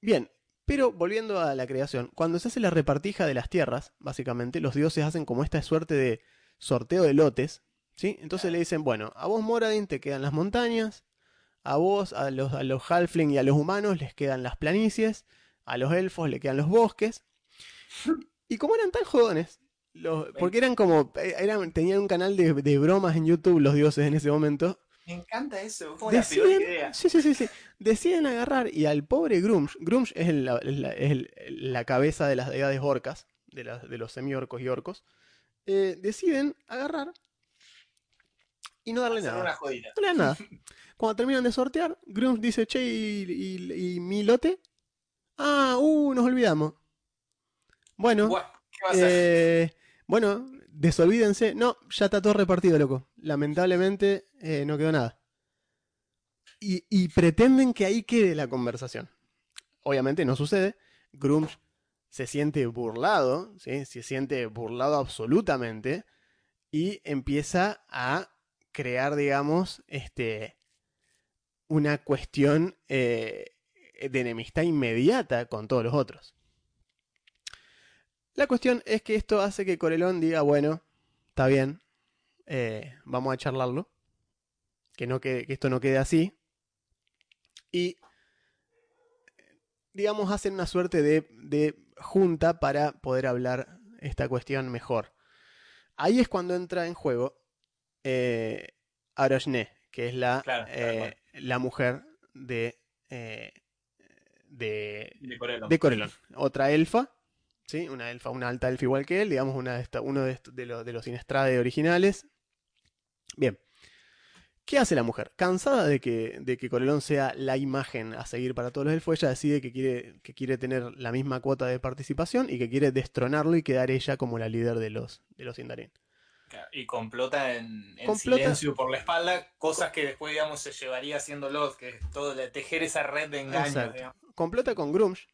[SPEAKER 1] bien, pero volviendo a la creación, cuando se hace la repartija de las tierras, básicamente, los dioses hacen como esta suerte de sorteo de lotes, ¿sí? Entonces le dicen, bueno, a vos Moradin te quedan las montañas, a vos, a los, a los halfling y a los humanos les quedan las planicies, a los elfos le quedan los bosques. Y como eran tan jodones, los- porque eran como, eh, eran, tenían un canal de, de bromas en YouTube los dioses en ese momento,
[SPEAKER 2] Me encanta eso, la peor
[SPEAKER 1] deciden,
[SPEAKER 2] idea.
[SPEAKER 1] sí, sí, sí, sí, deciden agarrar y al pobre Grumsh, Grumsh es, el- la, es la- es el- la cabeza de las deidades orcas, de, las- de los semi-orcos y orcos, eh, deciden agarrar y no darle nada.
[SPEAKER 2] una jodida.
[SPEAKER 1] No le dan nada. Cuando terminan de sortear, Grumsh dice, che, ¿y, y- y mi lote? Ah, uh, nos olvidamos. Bueno,
[SPEAKER 2] ¿qué
[SPEAKER 1] eh, bueno, desolvídense. No, ya está todo repartido, loco. Lamentablemente eh, no quedó nada. Y, y pretenden que ahí quede la conversación. Obviamente no sucede. Grumsh se siente burlado, ¿sí? se siente burlado absolutamente. y empieza a crear, digamos, este, una cuestión eh, de enemistad inmediata con todos los otros. La cuestión es que esto hace que Corelón diga, bueno, está bien, eh, vamos a charlarlo, que, no que esto no quede así. Y, digamos, hacen una suerte de junta para poder hablar esta cuestión mejor. Ahí es cuando entra en juego eh, que es la,
[SPEAKER 2] Claro,
[SPEAKER 1] eh, la mujer de, eh, de,
[SPEAKER 2] De Corelon.
[SPEAKER 1] de Corelon. Otra elfa, ¿sí? Una elfa, una alta elfa igual que él, digamos, una de esta- uno de, de, los- de los Inestrade originales. Bien. ¿Qué hace la mujer? Cansada de que, de que Corelón sea la imagen a seguir para todos los elfos, ella decide que quiere, que quiere tener la misma cuota de participación y que quiere destronarlo y quedar ella como la líder de los, de los Sindarin.
[SPEAKER 2] Y complota en, en
[SPEAKER 1] Complota-
[SPEAKER 2] silencio por la espalda, cosas que después, digamos, se llevaría haciéndolo, que es todo de tejer esa red de engaños.
[SPEAKER 1] Complota con Grumsh.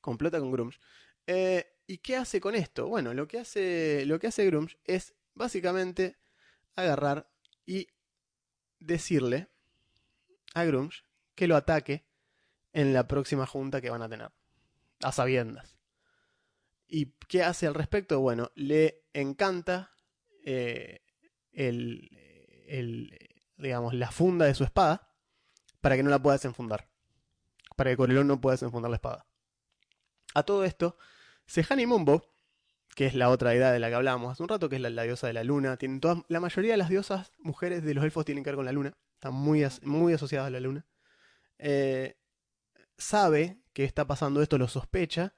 [SPEAKER 1] Complota con Grumsh. Eh, ¿Y qué hace con esto? Bueno, lo que hace, lo que hace Grumsh es básicamente agarrar y decirle a Grumsh que lo ataque en la próxima junta que van a tener. A sabiendas. ¿Y qué hace al respecto? Bueno, le encanta eh, el, el, digamos, la funda de su espada para que no la pueda desenfundar. Para que Corelón no pueda desenfundar la espada. A todo esto, Sehani Mumbo, que es la otra deidad de la que hablábamos hace un rato, que es la, diosa de la luna, tienen todas, la mayoría de las diosas mujeres de los elfos tienen que ver con la luna, están muy, muy asociadas a la luna. Eh, sabe que está pasando esto, lo sospecha,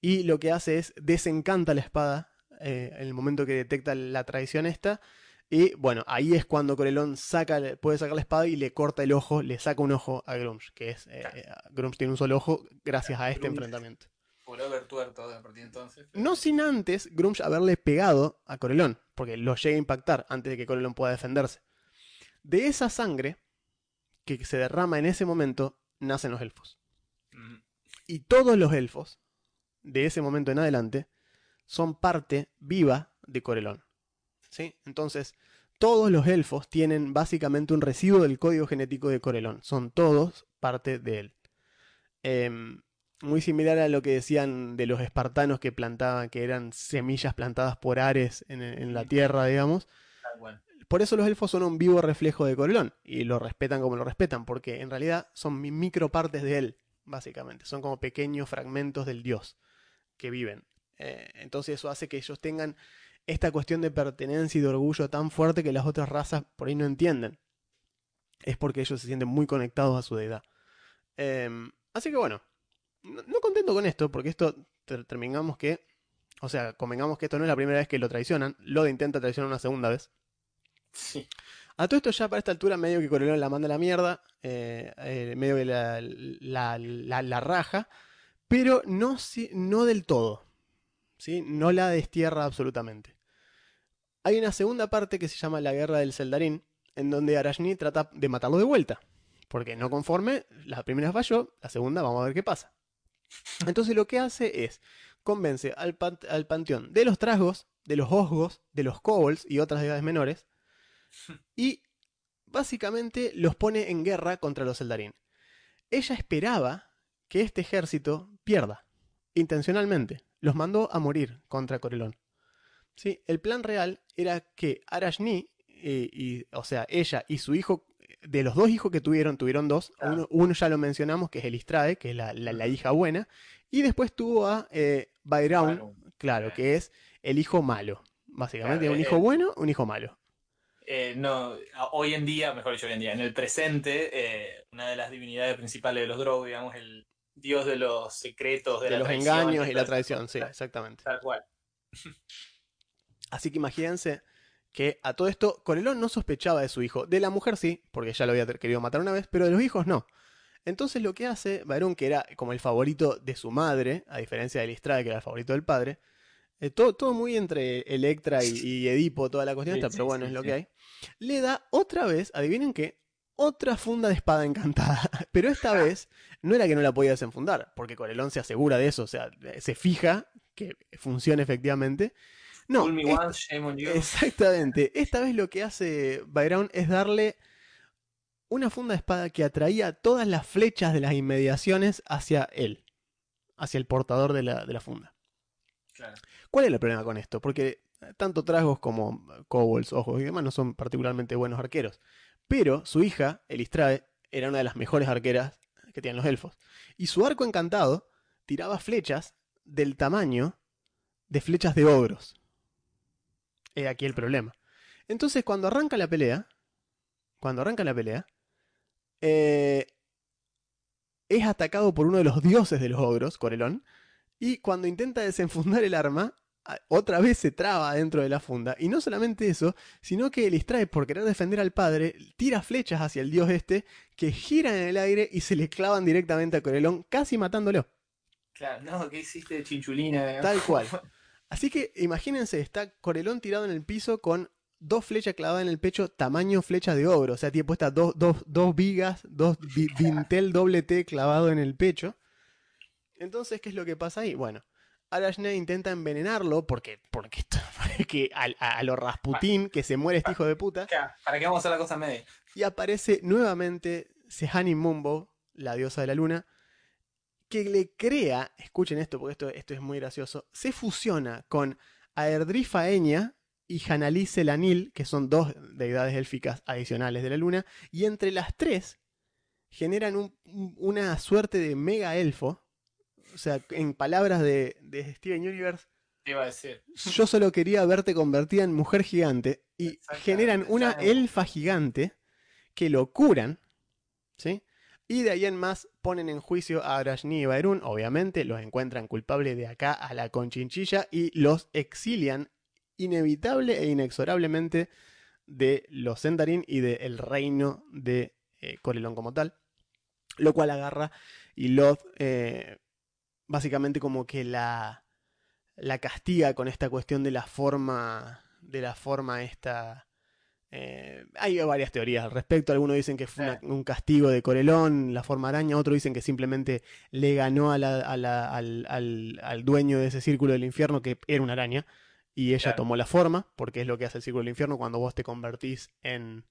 [SPEAKER 1] y lo que hace es desencanta la espada eh, en el momento que detecta la traición esta, y bueno, ahí es cuando Corelón saca, puede sacar la espada y le corta el ojo, le saca un ojo a Grumsh, que es, eh,
[SPEAKER 2] Claro.
[SPEAKER 1] eh, Grumsh tiene un solo ojo gracias a este
[SPEAKER 2] Grumsh.
[SPEAKER 1] enfrentamiento.
[SPEAKER 2] Por haber tuerto a partir de entonces. pero-
[SPEAKER 1] No sin antes Grumsh haberle pegado a Corelón, porque lo llega a impactar antes de que Corelón pueda defenderse. De esa sangre que se derrama en ese momento, nacen los elfos.
[SPEAKER 2] Mm,
[SPEAKER 1] Y todos los elfos, de ese momento en adelante, son parte viva de Corelón. ¿Sí? Entonces, todos los elfos tienen básicamente un residuo del código genético de Corelón. Son todos parte de él. Em, muy similar a lo que decían de los espartanos que plantaban, que eran semillas plantadas por Ares en, la tierra, digamos. Por eso los elfos son un vivo reflejo de Corelón y lo respetan como lo respetan, porque en realidad son mi- micropartes de él, básicamente. Son como pequeños fragmentos del dios que viven. Eh, entonces eso hace que ellos tengan esta cuestión de pertenencia y de orgullo tan fuerte que las otras razas por ahí no entienden. Es porque ellos se sienten muy conectados a su deidad. Em, así que bueno, no, no contento con esto, porque esto ter- terminamos que, o sea, convengamos que esto no es la primera vez que lo traicionan, Lode intenta traicionar una segunda vez.
[SPEAKER 2] Sí.
[SPEAKER 1] A todo esto ya para esta altura medio que Corelón la manda a la mierda, eh, eh, medio que la, la, la- la raja, pero no, si- no del todo, no la destierra absolutamente. Hay una segunda parte que se llama la Guerra del Zeldarín, en donde Arashni trata de matarlo de vuelta, porque no conforme, la primera falló, la segunda vamos a ver qué pasa. Entonces lo que hace es convence al panteón de los trasgos, de los osgos, de los kobolds y otras deidades menores, y básicamente los pone en guerra contra los Eldarín. Ella esperaba que este ejército pierda, intencionalmente. Los mandó a morir contra Corelón. ¿Sí? El plan real era que Arashni, eh, y, o sea, ella y su hijo, de los dos hijos que tuvieron, tuvieron dos. Uno, uno ya lo mencionamos, que es Elistrae, que es la, la- la hija buena. Y después tuvo a eh, claro, que es el hijo malo. Básicamente,
[SPEAKER 2] Claro,
[SPEAKER 1] un
[SPEAKER 2] eh,
[SPEAKER 1] hijo
[SPEAKER 2] eh,
[SPEAKER 1] bueno, un hijo malo.
[SPEAKER 2] Eh, no, hoy en día, mejor dicho, hoy en día, en el presente, eh, una de las divinidades principales de los Drow, digamos, el dios de los secretos, de,
[SPEAKER 1] de
[SPEAKER 2] la
[SPEAKER 1] los
[SPEAKER 2] traición
[SPEAKER 1] engaños y la traición, sí, exactamente.
[SPEAKER 2] Tal cual.
[SPEAKER 1] Así que imagínense que a todo esto Corelón no sospechaba de su hijo. De la mujer sí, porque ya lo había querido matar una vez, pero de los hijos no. Entonces lo que hace Varón, que era como el favorito de su madre, a diferencia de Listrade, que era el favorito del padre, eh, todo, todo muy entre Electra y, y Edipo, toda la cuestión
[SPEAKER 2] Sí,
[SPEAKER 1] esta,
[SPEAKER 2] sí,
[SPEAKER 1] pero bueno,
[SPEAKER 2] sí,
[SPEAKER 1] es lo
[SPEAKER 2] sí.
[SPEAKER 1] que hay. Le da otra vez, adivinen qué, otra funda de espada encantada. Pero esta vez no era que no la podía desenfundar, porque Corelón se asegura de eso, o sea, se fija que funcione efectivamente. No, esta- exactamente. Esta vez lo que hace Byron es darle una funda de espada que atraía todas las flechas de las inmediaciones hacia él, hacia el portador de la, de la funda.
[SPEAKER 2] Claro.
[SPEAKER 1] ¿Cuál es el problema con esto? Porque tanto Tragos como Cobbles, Ojos y demás no son particularmente buenos arqueros. Pero su hija, Elistrae, era una de las mejores arqueras que tienen los elfos. Y su arco encantado tiraba flechas del tamaño de flechas de ogros. He aquí el problema. Entonces, cuando arranca la pelea, cuando arranca la pelea, eh, es atacado por uno de los dioses de los ogros, Corelón, y cuando intenta desenfundar el arma, otra vez se traba dentro de la funda. Y no solamente eso, sino que Elistrae, por querer defender al padre, tira flechas hacia el dios este, que giran en el aire y se le clavan directamente a Corelón, casi matándolo.
[SPEAKER 2] Claro, no, ¿qué hiciste de chinchulina?
[SPEAKER 1] Tal cual. Así que imagínense, está Corelón tirado en el piso con dos flechas clavadas en el pecho, tamaño flecha de ogro. O sea, tiene puestas dos, dos, dos vigas, dos vi- dintel doble T clavado en el pecho. Entonces, ¿qué es lo que pasa ahí? Bueno, Arashne intenta envenenarlo porque, porque, porque a, a, a lo Rasputín, que se muere este hijo de puta.
[SPEAKER 2] ¿Para qué vamos a hacer la cosa media?
[SPEAKER 1] Y aparece nuevamente Sehani Mumbo, la diosa de la luna, que le crea, escuchen esto porque esto, esto es muy gracioso, se fusiona con Aerdrifa Eña y Hanali Selanil, que son dos deidades élficas adicionales de la luna, y entre las tres generan un- un- una suerte de mega elfo. O sea, en palabras de, de Steven Universe,
[SPEAKER 2] Te iba a decir.
[SPEAKER 1] yo solo quería verte convertida en mujer gigante y generan una elfa gigante que lo curan, ¿sí? Y de ahí en más ponen en juicio a Arashni y Baerun, obviamente, los encuentran culpables de acá a la conchinchilla y los exilian inevitable e inexorablemente de los Sendarin y del reino de eh, Corelón como tal. Lo cual agarra y Loth eh, básicamente como que la, la castiga con esta cuestión de la forma, de la forma esta... eh, hay varias teorías al respecto. Algunos dicen que fue una- un castigo de Corelón, la forma araña. Otros dicen que simplemente le ganó a la- a la- al, al- al dueño de ese círculo del infierno, que era una araña, y ella
[SPEAKER 2] Claro.
[SPEAKER 1] tomó la forma, porque es lo que hace el círculo del infierno cuando vos te convertís en,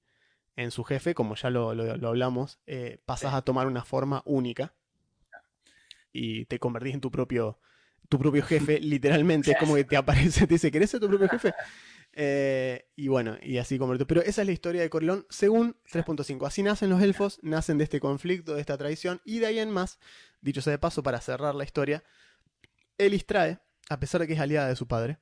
[SPEAKER 1] en su jefe, como ya lo, lo- lo hablamos, eh, pasás
[SPEAKER 2] Sí.
[SPEAKER 1] a tomar una forma única y te convertís en tu propio, tu propio jefe, literalmente. Es como que te aparece, te dice, ¿querés ser tu propio jefe? Eh, y bueno, y así convirtió. Pero esa es la historia de Corelón según 3.5. Así nacen los elfos, nacen de este conflicto, de esta traición, y de ahí en más, dicho sea de paso, para cerrar la historia, Elistrae, a pesar de que es aliada de su padre,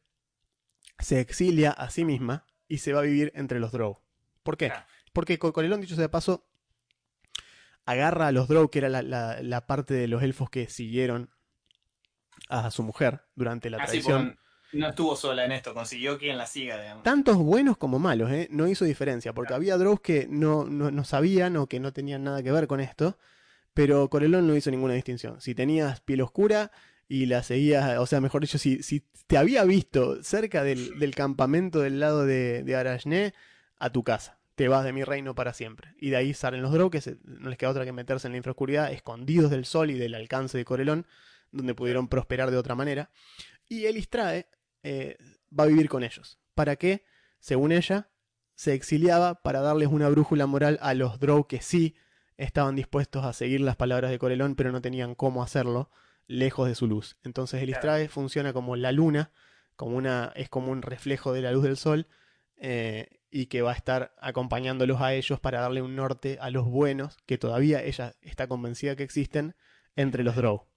[SPEAKER 1] se exilia a sí misma y se va a vivir entre los Drow. ¿Por qué? Porque Co- Corelón, dicho sea de paso, agarra a los Drow, que era la, la- la parte de los elfos que siguieron a su mujer durante la
[SPEAKER 2] Así
[SPEAKER 1] traición.
[SPEAKER 2] porque no estuvo sola en esto, consiguió quien la siga, digamos.
[SPEAKER 1] Tantos buenos como malos, ¿eh? No hizo diferencia, porque había Drows que no, no, no sabían o que no tenían nada que ver con esto, pero Corelón no hizo ninguna distinción. Si tenías piel oscura y la seguías, o sea, mejor dicho, si, si te había visto cerca del, del campamento del lado de, de Arashné, a tu casa. Te vas de mi reino para siempre. Y de ahí salen los Drow, que se- no les queda otra que meterse en la infraoscuridad, escondidos del sol y del alcance de Corelón, donde pudieron prosperar de otra manera. Y Elistrae eh, va a vivir con ellos. ¿Para qué? Según ella, se exiliaba para darles una brújula moral a los Drow que sí estaban dispuestos a seguir las palabras de Corelón, pero no tenían cómo hacerlo lejos de su luz. Entonces Elistrae funciona como la luna, como una, es como un reflejo de la luz del sol, eh, y que va a estar acompañándolos a ellos para darle un norte a los buenos, que todavía ella está convencida que existen, entre los Drow.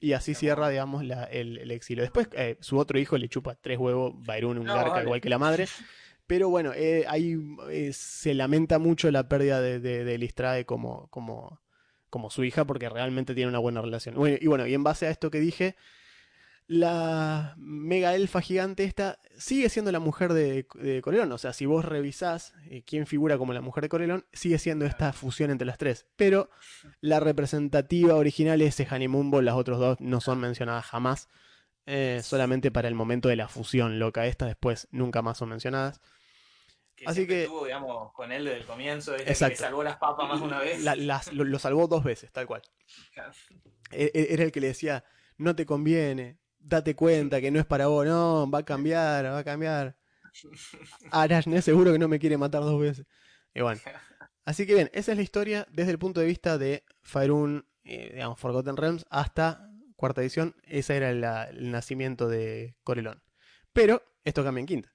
[SPEAKER 1] Y así cierra, digamos, la- el, el exilio. Después, eh, su otro hijo le chupa tres huevos, Bairún, un
[SPEAKER 2] No,
[SPEAKER 1] garca
[SPEAKER 2] vale.
[SPEAKER 1] igual que la madre. Pero bueno, eh, ahí eh, se lamenta mucho la pérdida de, de, de Listrae como, como, como su hija, porque realmente tiene una buena relación. Bueno, y bueno, y en base a esto que dije, la mega elfa gigante esta sigue siendo la mujer de, de Corelón. O sea, si vos revisás eh, quién figura como la mujer de Corelón, sigue siendo esta fusión entre las tres. Pero la representativa original es Mumbo, las otras dos no son mencionadas jamás. eh, solamente para el momento de la fusión loca esta, después nunca más son mencionadas.
[SPEAKER 2] Que
[SPEAKER 1] Así que-
[SPEAKER 2] estuvo, digamos, con él desde el comienzo, desde que
[SPEAKER 1] Exacto.
[SPEAKER 2] le salvó las papas más una vez.
[SPEAKER 1] La- las- lo, lo salvó dos veces, tal cual. E- e- Era el que le decía, no te conviene, date cuenta que no es para vos, no, va a cambiar, va a cambiar. Arashne seguro que no me quiere matar dos veces. Y bueno. Así que bien, esa es la historia desde el punto de vista de Faerun, eh, digamos, Forgotten Realms, hasta cuarta edición. Ese era la- el nacimiento de Corelón. Pero esto cambia en quinta.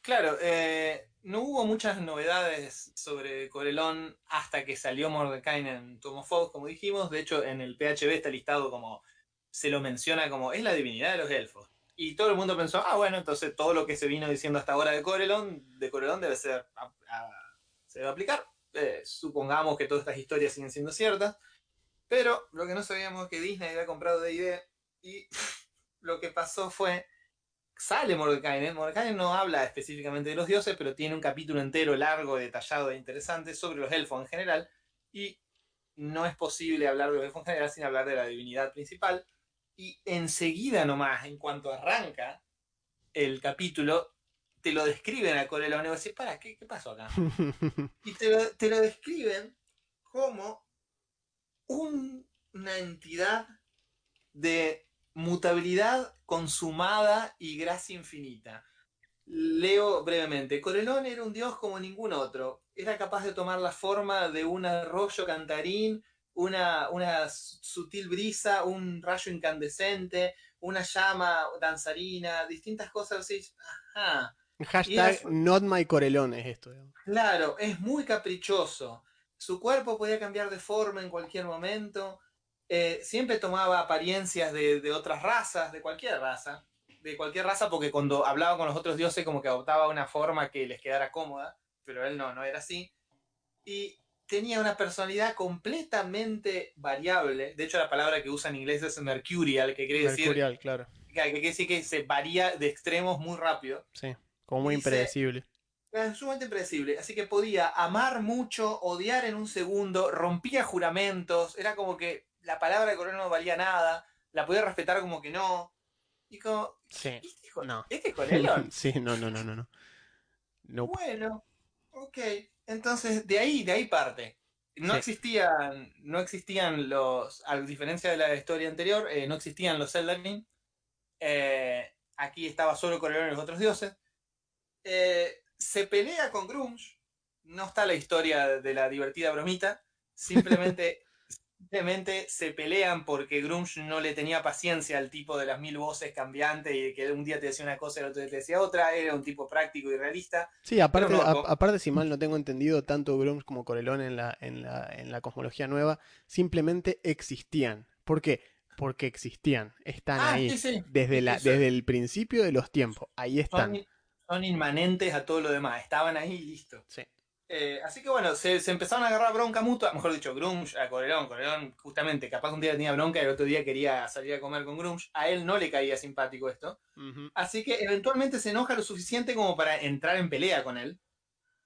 [SPEAKER 2] Claro, eh, no hubo muchas novedades sobre Corelón hasta que salió Mordecai en Tom of Oath, como dijimos. De hecho, en el PHB está listado como, se lo menciona como, es la divinidad de los elfos. Y todo el mundo pensó, ah, bueno, entonces todo lo que se vino diciendo hasta ahora de Corelón, de Corelón debe ser, a- a- se debe aplicar. Eh, supongamos que todas estas historias siguen siendo ciertas. Pero lo que no sabíamos es que Disney había comprado D&D y lo que pasó fue sale Mordecai. Mordecai no habla específicamente de los dioses, pero tiene un capítulo entero largo, detallado e interesante sobre los elfos en general. Y no es posible hablar de los elfos en general sin hablar de la divinidad principal. Y enseguida nomás, en cuanto arranca el capítulo, te lo describen a Corelón y vos decís, para, ¿qué, qué pasó acá? Y te lo, te lo describen como un- una entidad de mutabilidad consumada y gracia infinita. Leo brevemente. Corelón era un dios como ningún otro. Era capaz de tomar la forma de un arroyo cantarín, una, una sutil brisa, un rayo incandescente, una llama danzarina, distintas cosas así. Ajá.
[SPEAKER 1] Hashtag not my Corelón es esto. digamos.
[SPEAKER 2] Claro, es muy caprichoso. Su cuerpo podía cambiar de forma en cualquier momento. Eh, siempre tomaba apariencias de, de otras razas, de cualquier raza. De cualquier raza, porque cuando hablaba con los otros dioses, como que adoptaba una forma que les quedara cómoda. Pero él no, no era así. Y tenía una personalidad completamente variable. De hecho, la palabra que usa en inglés es mercurial, que quiere decir
[SPEAKER 1] Mercurial, claro.
[SPEAKER 2] que, quiere decir que se varía de extremos muy rápido.
[SPEAKER 1] Sí, como muy impredecible.
[SPEAKER 2] Era sumamente impredecible, así que podía amar mucho, odiar en un segundo, rompía juramentos, era como que la palabra de Corona no valía nada, la podía respetar como que no. Y como,
[SPEAKER 1] Sí.
[SPEAKER 2] ¿este es, Co-
[SPEAKER 1] No.
[SPEAKER 2] ¿este
[SPEAKER 1] sí, no, no, no, no. no. Nope.
[SPEAKER 2] Bueno, ok. Entonces, de ahí, de ahí parte. No
[SPEAKER 1] Sí.
[SPEAKER 2] existían, no existían los, a diferencia de la historia anterior, eh, no existían los Eldarin. Eh, aquí estaba solo Corelón y los otros dioses. Eh, se pelea con Grunge. No está la historia de la divertida bromita. Simplemente, simplemente se pelean porque Grunge no le tenía paciencia al tipo de las mil voces cambiantes y que un día te decía una cosa y el otro día te decía otra. Era un tipo práctico y realista.
[SPEAKER 1] Sí, aparte,
[SPEAKER 2] no,
[SPEAKER 1] a- aparte, si mal no tengo entendido, tanto Grumps como Corelón en la, en, la, en la cosmología nueva simplemente existían. ¿Por qué? Porque existían, están
[SPEAKER 2] Ah,
[SPEAKER 1] ahí.
[SPEAKER 2] sí, sí.
[SPEAKER 1] Desde, la,
[SPEAKER 2] sí.
[SPEAKER 1] desde el principio de los tiempos, ahí están.
[SPEAKER 2] Son, son inmanentes a todo lo demás. Estaban ahí y listo.
[SPEAKER 1] Sí.
[SPEAKER 2] Eh, así que bueno, se, se empezaron a agarrar bronca mutua, mejor dicho, Grunge a Corelón. Corelón, justamente, capaz un día tenía bronca y el otro día quería salir a comer con Grunge. A él no le caía simpático esto. Así que eventualmente se enoja lo suficiente como para entrar en pelea con él.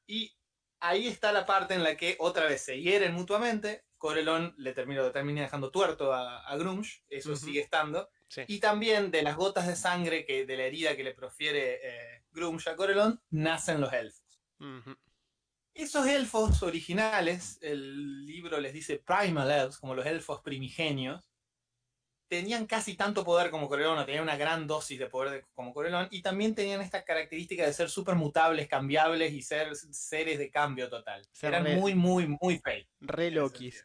[SPEAKER 2] Y ahí está la parte en la que otra vez se hieren mutuamente. Corelón le termina, termina dejando tuerto a, a Grunge, eso sigue estando.
[SPEAKER 1] Sí.
[SPEAKER 2] Y también de las gotas de sangre que de la herida que le profiere eh, Grunge a Corelón, nacen los elfos.
[SPEAKER 1] Ujú.
[SPEAKER 2] Esos elfos originales, el libro les dice Primal Elves, como los elfos primigenios, tenían casi tanto poder como Corelón, o tenían una gran dosis de poder de- como Corelón, y también tenían esta característica de ser súper mutables, cambiables y ser seres de cambio total.
[SPEAKER 1] Ser
[SPEAKER 2] Eran
[SPEAKER 1] re-
[SPEAKER 2] muy, muy, muy fake.
[SPEAKER 1] Re
[SPEAKER 2] sentido.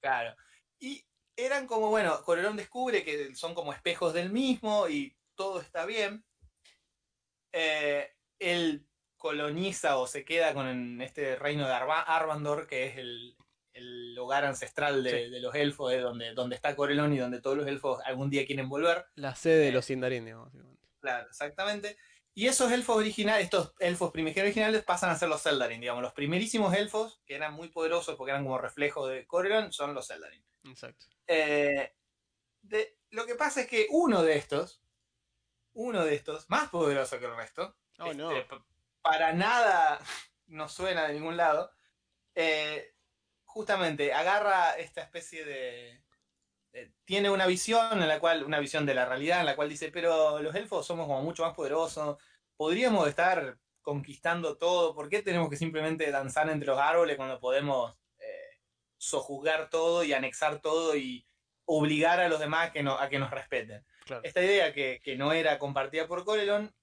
[SPEAKER 2] Claro. Y eran como, bueno, Corelón descubre que son como espejos del mismo y todo está bien. Eh, él coloniza o se queda con este reino de Arba- Arvandor, que es el, el hogar ancestral de,
[SPEAKER 1] Sí.
[SPEAKER 2] de los elfos, donde, donde está Corelón y donde todos los elfos algún día quieren volver.
[SPEAKER 1] La sede de
[SPEAKER 2] Eh.
[SPEAKER 1] los Sindarin, digamos.
[SPEAKER 2] Claro, exactamente. Y esos elfos originales, estos elfos primigenios originales pasan a ser los Eldarin, digamos. Los primerísimos elfos, que eran muy poderosos porque eran como reflejo de Corelon, son los Eldarin.
[SPEAKER 1] Exacto.
[SPEAKER 2] Eh, de- lo que pasa es que uno de estos, uno de estos, más poderoso que el resto,
[SPEAKER 1] Oh,
[SPEAKER 2] este,
[SPEAKER 1] no.
[SPEAKER 2] Para nada no suena de ningún lado, eh, justamente agarra esta especie de... eh, tiene una visión en la cual, una visión de la realidad en la cual dice, pero los elfos somos como mucho más poderosos, podríamos estar conquistando todo, ¿por qué tenemos que simplemente danzar entre los árboles cuando podemos eh, sojuzgar todo y anexar todo y obligar a los demás a que, no, a que nos respeten.
[SPEAKER 1] Claro.
[SPEAKER 2] Esta idea que, que no era compartida por Corelon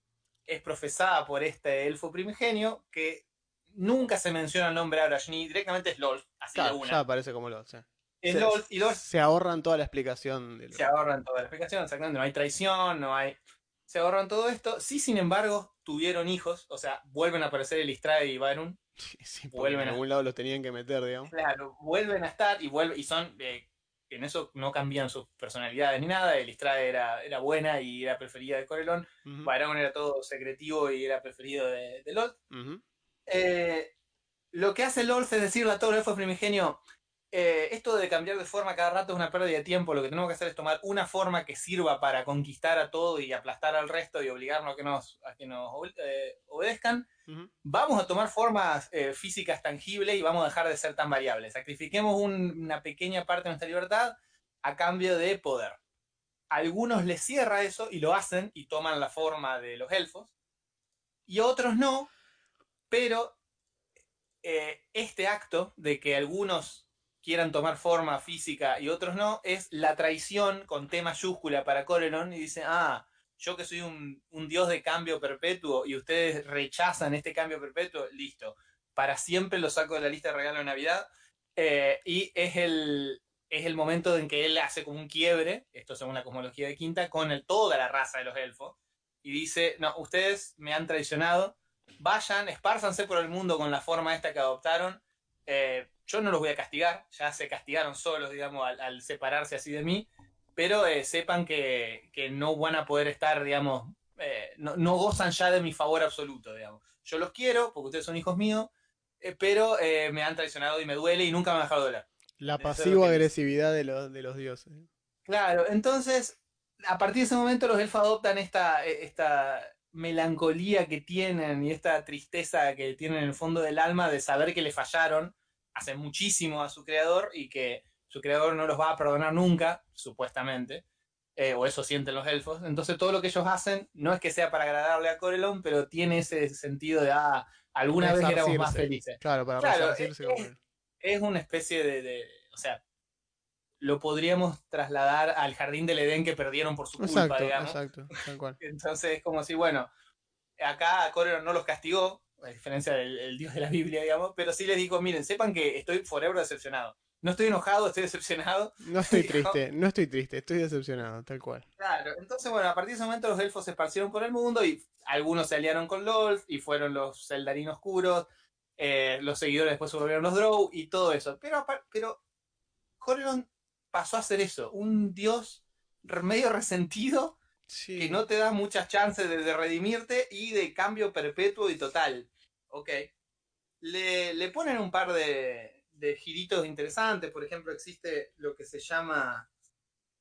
[SPEAKER 2] es profesada por este elfo primigenio que nunca se menciona el nombre Arashni, directamente es Lolth, así
[SPEAKER 1] Claro,
[SPEAKER 2] de una.
[SPEAKER 1] ya aparece como lo. sí.
[SPEAKER 2] es
[SPEAKER 1] se-
[SPEAKER 2] y
[SPEAKER 1] Se ahorran toda la explicación de lo-
[SPEAKER 2] se ahorran toda la explicación, exactamente, no hay traición, no hay... Se ahorran todo esto. Sí, sin embargo, tuvieron hijos, o sea, vuelven a aparecer Elistrade y Barun.
[SPEAKER 1] Sí, sí,
[SPEAKER 2] Vuelven
[SPEAKER 1] en
[SPEAKER 2] a-
[SPEAKER 1] algún lado los tenían que meter, digamos.
[SPEAKER 2] Claro, vuelven a estar y vuelven, y son... eh, en eso no cambian sus personalidades ni nada. Elistrade era, era buena y era preferida de Corelon.
[SPEAKER 1] Ujú,
[SPEAKER 2] Barun era todo secretivo y era preferido de, de. Eh, lo que hace Lolth es decirle a todo el elfo primigenio, eh, esto de cambiar de forma cada rato es una pérdida de tiempo, lo que tenemos que hacer es tomar una forma que sirva para conquistar a todo y aplastar al resto y obligarnos a que nos, a que nos eh, obedezcan. Vamos a tomar formas eh, físicas tangibles y vamos a dejar de ser tan variables. Sacrifiquemos un- una pequeña parte de nuestra libertad a cambio de poder. A algunos les cierra eso y lo hacen y toman la forma de los elfos. Y a otros no, pero este acto de que algunos quieran tomar forma física y otros no, es la traición con T mayúscula para Corelon y dice, ah, yo que soy un, un dios de cambio perpetuo y ustedes rechazan este cambio perpetuo, listo, para siempre lo saco de la lista de regalo de Navidad. Eh, y es el, es el momento en que él hace como un quiebre, esto según la cosmología de Quinta, con el- toda la raza de los elfos, y dice, no, ustedes me han traicionado, vayan, espárzanse por el mundo con la forma esta que adoptaron, eh, yo no los voy a castigar, ya se castigaron solos, digamos, al, al separarse así de mí, pero eh, sepan que, que no van a poder estar, digamos, eh, no, no gozan ya de mi favor absoluto, digamos. Yo los quiero, porque ustedes son hijos míos, eh, pero me han traicionado y me duele y nunca me han dejado doler.
[SPEAKER 1] La pasivo-agresividad de los, de los dioses.
[SPEAKER 2] Claro, entonces, a partir de ese momento los elfos adoptan esta, eh, esta melancolía que tienen y esta tristeza que tienen en el fondo del alma de saber que le fallaron hace muchísimo a su creador y que su creador no los va a perdonar nunca, supuestamente, eh, o eso sienten los elfos. Entonces todo lo que ellos hacen no es que sea para agradarle a Corelon, pero tiene ese sentido de, ah, alguna vez éramos más felices
[SPEAKER 1] Claro, para
[SPEAKER 2] Claro, es una especie de, de- o sea, lo podríamos trasladar al jardín del Edén que perdieron por su culpa,
[SPEAKER 1] Exacto,
[SPEAKER 2] digamos.
[SPEAKER 1] exacto, tal cual.
[SPEAKER 2] Entonces es como si, bueno, acá Corelon no los castigó, a diferencia del el dios de la Biblia, digamos, pero sí les dijo, miren, sepan que estoy forever decepcionado. No estoy enojado, estoy decepcionado.
[SPEAKER 1] No estoy triste, no estoy triste, estoy decepcionado, tal cual.
[SPEAKER 2] Claro, entonces, bueno, a partir de ese momento los elfos se esparcieron por el mundo y algunos se aliaron con Lolth y fueron los Zeldarín oscuros, eh, los seguidores después se volvieron los Drow y todo eso. Pero, pero Corelon pasó a ser eso, un dios medio resentido
[SPEAKER 1] Sí.
[SPEAKER 2] que no te da muchas chances de, de redimirte y de cambio perpetuo y total. Ok. Le, le ponen un par de, de giritos interesantes. Por ejemplo, existe lo que se llama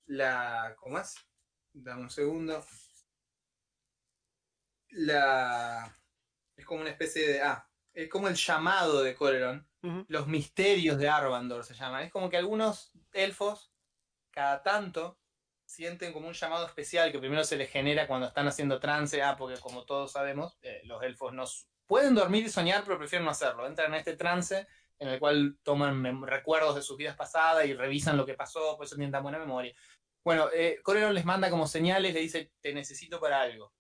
[SPEAKER 2] la. ¿Cómo es? Dame un segundo. La. Es como una especie de. Ah, es como el llamado de Corelon.
[SPEAKER 1] Ujú.
[SPEAKER 2] Los misterios de Arvandor se llaman. Es como que algunos elfos, cada tanto, sienten como un llamado especial que primero se les genera cuando están haciendo trance. Ah, porque como todos sabemos, eh, los elfos no pueden dormir y soñar, pero prefieren no hacerlo. Entran en este trance en el cual toman recuerdos de sus vidas pasadas y revisan lo que pasó, por eso tienen tan buena memoria. Bueno, eh, Corelon les manda como señales, le dice, te necesito para algo.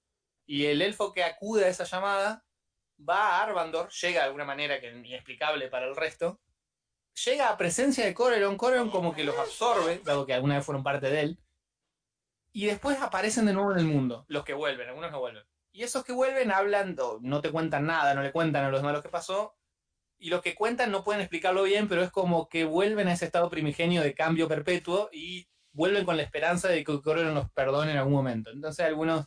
[SPEAKER 2] Y el elfo que acude a esa llamada va a Arvandor, llega de alguna manera que es inexplicable para el resto, llega a presencia de Corelon, Corelon como que los absorbe, dado que alguna vez fueron parte de él, y después aparecen de nuevo en el mundo, los que vuelven, algunos no vuelven. Y esos que vuelven hablan, no te cuentan nada, no le cuentan a los demás lo que pasó, y los que cuentan no pueden explicarlo bien, pero es como que vuelven a ese estado primigenio de cambio perpetuo y vuelven con la esperanza de que Corelon los perdone en algún momento. Entonces algunos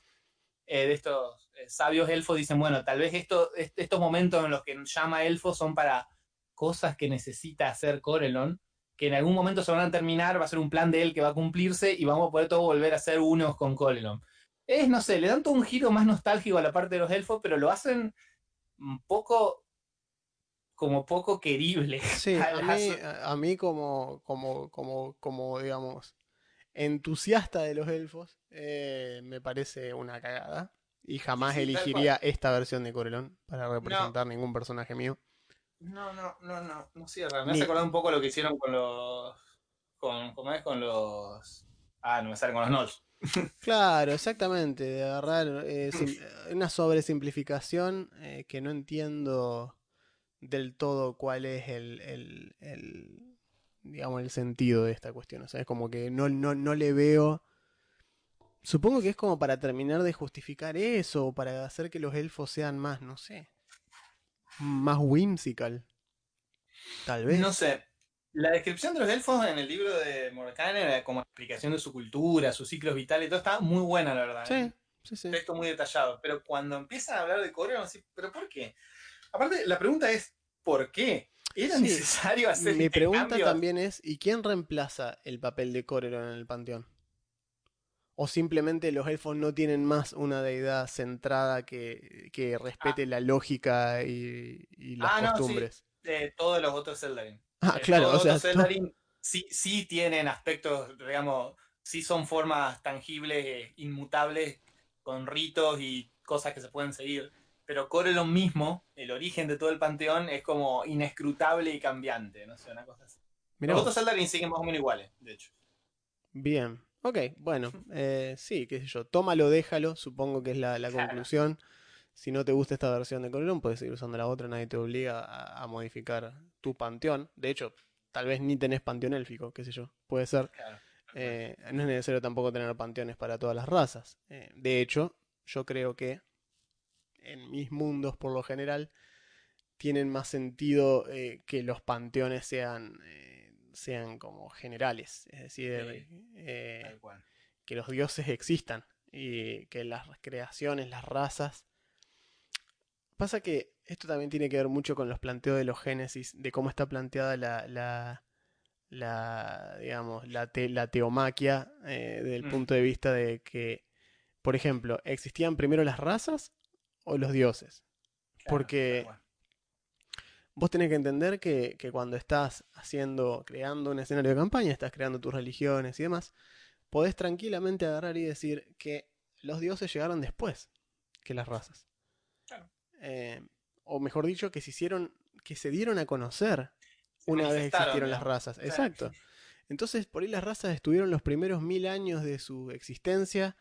[SPEAKER 2] eh, de estos eh, sabios elfos dicen, bueno, tal vez esto, est- estos momentos en los que llama elfos son para cosas que necesita hacer Corelon, que en algún momento se van a terminar, va a ser un plan de él que va a cumplirse y vamos a poder todos volver a ser unos con Corelon. Es, no sé, le dan todo un giro más nostálgico a la parte de los elfos, pero lo hacen un poco como poco querible.
[SPEAKER 1] Sí, a mí, a a mí como, como, como, como, digamos, entusiasta de los elfos, eh, me parece una cagada. Y jamás
[SPEAKER 2] Sí,
[SPEAKER 1] elegiría esta versión de Corelón para representar ningún personaje mío.
[SPEAKER 2] No, no, no, no, no cierra. Me
[SPEAKER 1] Ni-
[SPEAKER 2] hace acordar un poco lo que hicieron con los con, ¿cómo es? Con los... Ah, no me sale con los Knolls.
[SPEAKER 1] Claro, exactamente, de agarrar eh, sim- una sobresimplificación eh, que no entiendo del todo cuál es el, el, el, digamos, el sentido de esta cuestión. O sea, es como que no, no, no le veo... Supongo que es como para terminar de justificar eso, o para hacer que los elfos sean más, no sé, más whimsical. Tal vez.
[SPEAKER 2] No sé. La descripción de los elfos en el libro de Morgana era como explicación de su cultura, sus ciclos vitales y todo, está muy buena, la verdad. ¿eh?
[SPEAKER 1] Sí, sí, sí.
[SPEAKER 2] Un texto muy detallado. Pero cuando empiezan a hablar de Corelon, así, ¿pero por qué? Aparte, la pregunta es, ¿por qué? ¿Era
[SPEAKER 1] Sí.
[SPEAKER 2] necesario hacer
[SPEAKER 1] Mi
[SPEAKER 2] este
[SPEAKER 1] pregunta también es, ¿y quién reemplaza el papel de Corelon en el panteón? ¿O simplemente los elfos no tienen más una deidad centrada que, que respete la lógica y, y las
[SPEAKER 2] Ah, no, sí.
[SPEAKER 1] costumbres?
[SPEAKER 2] De todos los otros Zeldarin.
[SPEAKER 1] Ah,
[SPEAKER 2] Eh,
[SPEAKER 1] claro,
[SPEAKER 2] todos
[SPEAKER 1] o
[SPEAKER 2] los
[SPEAKER 1] sea,
[SPEAKER 2] otros
[SPEAKER 1] to-
[SPEAKER 2] Zeldarin sí, sí tienen aspectos, digamos, sí son formas tangibles, eh, inmutables, con ritos y cosas que se pueden seguir. Pero Corelon mismo, el origen de todo el panteón, es como inescrutable y cambiante, no sé, una cosa así.
[SPEAKER 1] mirá
[SPEAKER 2] Los
[SPEAKER 1] vos.
[SPEAKER 2] otros Zeldarin siguen más o menos iguales, de hecho.
[SPEAKER 1] Bien, ok, bueno, eh, sí, qué sé yo, tómalo, déjalo, supongo que es la, la
[SPEAKER 2] Claro.
[SPEAKER 1] conclusión. Si no te gusta esta versión de Corelon, puedes seguir usando la otra, nadie te obliga a, a modificar tu panteón. De hecho, tal vez ni tenés panteón élfico, qué sé yo, puede ser.
[SPEAKER 2] Claro.
[SPEAKER 1] Eh, no es necesario tampoco tener panteones para todas las razas. Eh, de hecho, yo creo que en mis mundos, por lo general, tienen más sentido eh, que los panteones sean, eh, sean como generales. Es decir, eh, que los dioses existan y que las creaciones, las razas. Pasa que esto también tiene que ver mucho con los planteos de los Génesis, de cómo está planteada la, la, la digamos, la, te- la teomaquia eh, desde el
[SPEAKER 2] Mm.
[SPEAKER 1] punto de vista de que, por ejemplo, ¿existían primero las razas o los dioses?
[SPEAKER 2] Claro,
[SPEAKER 1] Porque-. Vos tenés que entender que, que cuando estás haciendo, creando un escenario de campaña, estás creando tus religiones y demás, podés tranquilamente agarrar y decir que los dioses llegaron después que las razas.
[SPEAKER 2] Claro.
[SPEAKER 1] Eh, o mejor dicho, que se hicieron, que se dieron a conocer
[SPEAKER 2] Se
[SPEAKER 1] una vez existieron las razas.
[SPEAKER 2] Claro.
[SPEAKER 1] Exacto. Entonces, por ahí las razas estuvieron los primeros mil años de su existencia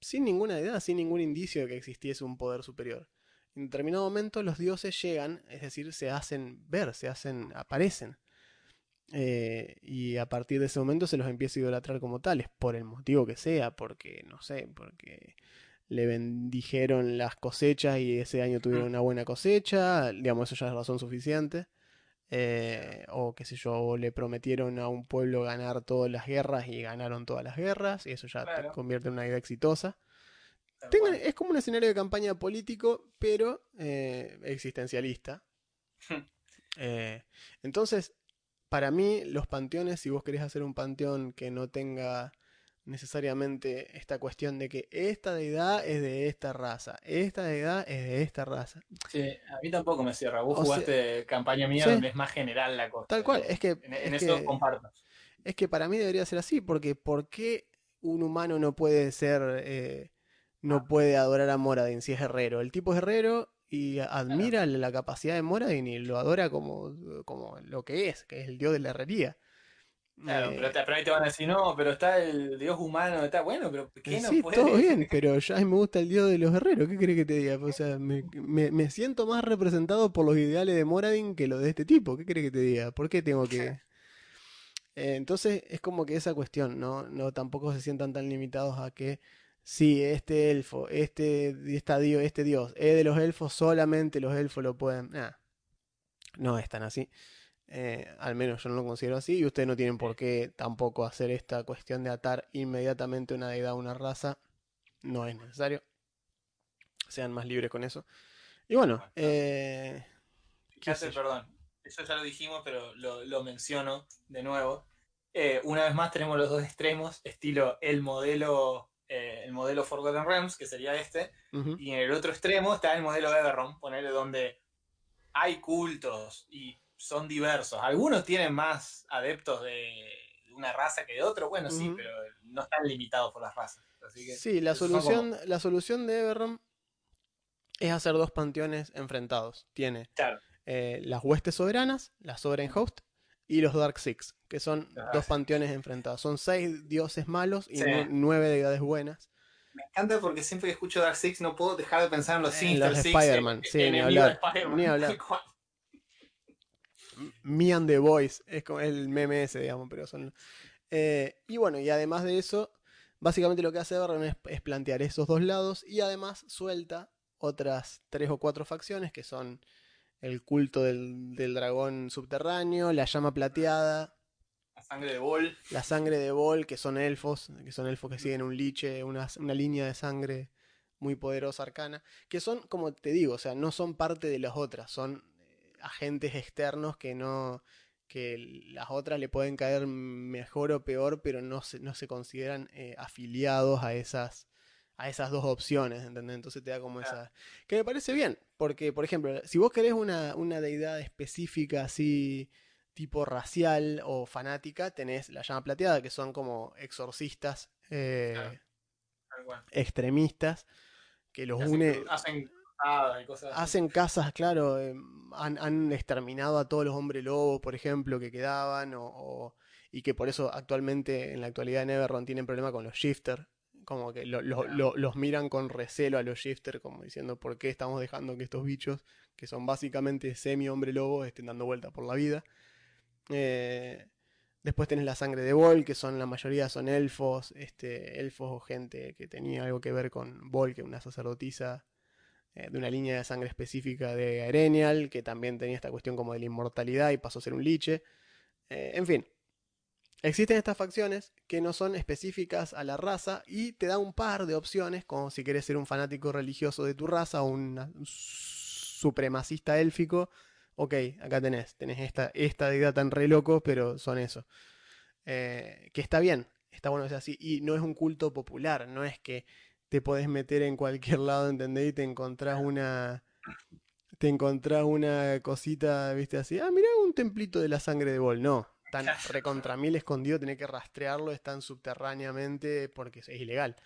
[SPEAKER 1] sin ninguna edad, sin ningún indicio de que existiese un poder superior. En determinado momento los dioses llegan, es decir, se hacen ver, se hacen, aparecen. Eh, y a partir de ese momento se los empieza a idolatrar como tales, por el motivo que sea, porque, no sé, porque le bendijeron las cosechas y ese año tuvieron una buena cosecha, digamos, eso ya es razón suficiente. Eh, o qué sé yo, o le prometieron a un pueblo ganar todas las guerras y ganaron todas las guerras, y eso ya te convierte en una idea exitosa. Tengan-
[SPEAKER 2] cual.
[SPEAKER 1] es como un escenario de campaña político, pero eh, existencialista. Eh, entonces, para mí, los panteones, si vos querés hacer un panteón que no tenga necesariamente esta cuestión de que esta deidad es de esta raza, esta deidad es de esta raza.
[SPEAKER 2] Sí, a mí tampoco me cierra. Vos
[SPEAKER 1] O sea-
[SPEAKER 2] jugaste campaña mía
[SPEAKER 1] Sí.
[SPEAKER 2] donde es más general la cosa.
[SPEAKER 1] Tal cual, es que,
[SPEAKER 2] En, en
[SPEAKER 1] es
[SPEAKER 2] eso
[SPEAKER 1] que-
[SPEAKER 2] comparto.
[SPEAKER 1] Es que para mí debería ser así, porque ¿por qué un humano no puede ser, eh, no puede adorar a Moradin si es herrero? El tipo es herrero y admira la capacidad de Moradin y lo adora como, como lo que es, que es el dios de la herrería.
[SPEAKER 2] Claro,
[SPEAKER 1] Eh,
[SPEAKER 2] pero, te, pero ahí te van a decir, no, pero está el dios humano, está bueno, pero ¿por qué no
[SPEAKER 1] sí,
[SPEAKER 2] puede?
[SPEAKER 1] todo bien, pero ya me gusta el dios de los herreros, ¿qué crees que te diga? O sea, me, me- me siento más representado por los ideales de Moradin que los de este tipo, ¿qué crees que te diga? ¿Por qué tengo que...? Eh, entonces es como que esa cuestión, ¿no? No tampoco se sientan tan limitados a que sí, este elfo, este, esta este dios, es de los elfos, solamente los elfos lo pueden. Nah, no es tan así. Eh, al menos yo no lo considero así. Y ustedes no tienen por qué tampoco hacer esta cuestión de atar inmediatamente una deidad a una raza. No es necesario. Sean más libres con eso. Y bueno, eh, qué
[SPEAKER 2] Fíjate, perdón, eso ya lo dijimos, pero lo, lo menciono de nuevo. Eh, una vez más tenemos los dos extremos, estilo el modelo, eh, el modelo Forgotten Realms, que sería este, y en el otro extremo está el modelo Everron, ponerle donde hay cultos y son diversos. Algunos tienen más adeptos de una raza que de otro, bueno, sí, pero no están limitados por las razas. Así que
[SPEAKER 1] Sí, la solución,
[SPEAKER 2] como-
[SPEAKER 1] la solución de Everron es hacer dos panteones enfrentados. Tiene
[SPEAKER 2] claro,
[SPEAKER 1] eh, las huestes soberanas, la Sovereign Host, y los Dark Six, que son
[SPEAKER 2] Ah,
[SPEAKER 1] dos
[SPEAKER 2] sí.
[SPEAKER 1] panteones enfrentados. Son seis dioses malos y
[SPEAKER 2] Sí.
[SPEAKER 1] nu- nueve deidades buenas.
[SPEAKER 2] Me encanta porque siempre que escucho Dark Six no puedo dejar de pensar en los
[SPEAKER 1] En
[SPEAKER 2] Sinister Six.
[SPEAKER 1] Spider-Man, sí, ni
[SPEAKER 2] enemigos de
[SPEAKER 1] hablar,
[SPEAKER 2] Spider-Man,
[SPEAKER 1] ni hablar. Me and the Boys, es como el meme ese, digamos, pero son... Eh, y bueno, y además de eso, básicamente lo que hace es, es plantear esos dos lados y además suelta otras tres o cuatro facciones que son el culto del, del dragón subterráneo, la llama plateada,
[SPEAKER 2] La sangre de Bol.
[SPEAKER 1] la sangre de Bol, que son elfos, que son elfos que siguen un liche, una, una línea de sangre muy poderosa arcana, que son, como te digo, o sea, no son parte de las otras, son eh, agentes externos que no que las otras le pueden caer mejor o peor, pero no se, no se consideran eh, afiliados a esas a esas dos opciones, ¿entendés? Entonces te da como
[SPEAKER 2] Claro.
[SPEAKER 1] esa... Que me parece bien, porque, por ejemplo, si vos querés una, una deidad específica así tipo racial o fanática, tenés la llama plateada, que son como exorcistas eh,
[SPEAKER 2] Claro.
[SPEAKER 1] Extremistas, que los
[SPEAKER 2] hacen
[SPEAKER 1] une,
[SPEAKER 2] Hacen cosas
[SPEAKER 1] hacen casas, claro, eh, han, han exterminado a todos los hombres lobos, por ejemplo, que quedaban, o, o- y que por eso actualmente, en la actualidad en Everron, tienen problema con los shifter, como que lo- lo-
[SPEAKER 2] Claro.
[SPEAKER 1] lo- los miran con recelo a los shifter, como diciendo, ¿por qué estamos dejando que estos bichos, que son básicamente semi-hombre lobo, estén dando vuelta por la vida? Eh, después tenés la sangre de Vol, que son la mayoría son elfos, este, elfos o gente que tenía algo que ver con Vol, que es una sacerdotisa eh, de una línea de sangre específica de Arenial, que también tenía esta cuestión como de la inmortalidad y pasó a ser un liche. Eh, en fin, existen estas facciones que no son específicas a la raza y te da un par de opciones, como si querés ser un fanático religioso de tu raza o un supremacista élfico. Ok, acá tenés, tenés esta, esta deidad tan re loco, pero son eso. Eh, que está bien, está bueno que sea así. Y no es un culto popular, no es que te podés meter en cualquier lado, ¿entendés? Y te encontrás una. Te encontrás una cosita, viste, así. Ah, mirá un templito de la sangre de Bol. No, tan recontra mil escondido, tenés que rastrearlo, están subterráneamente porque es ilegal.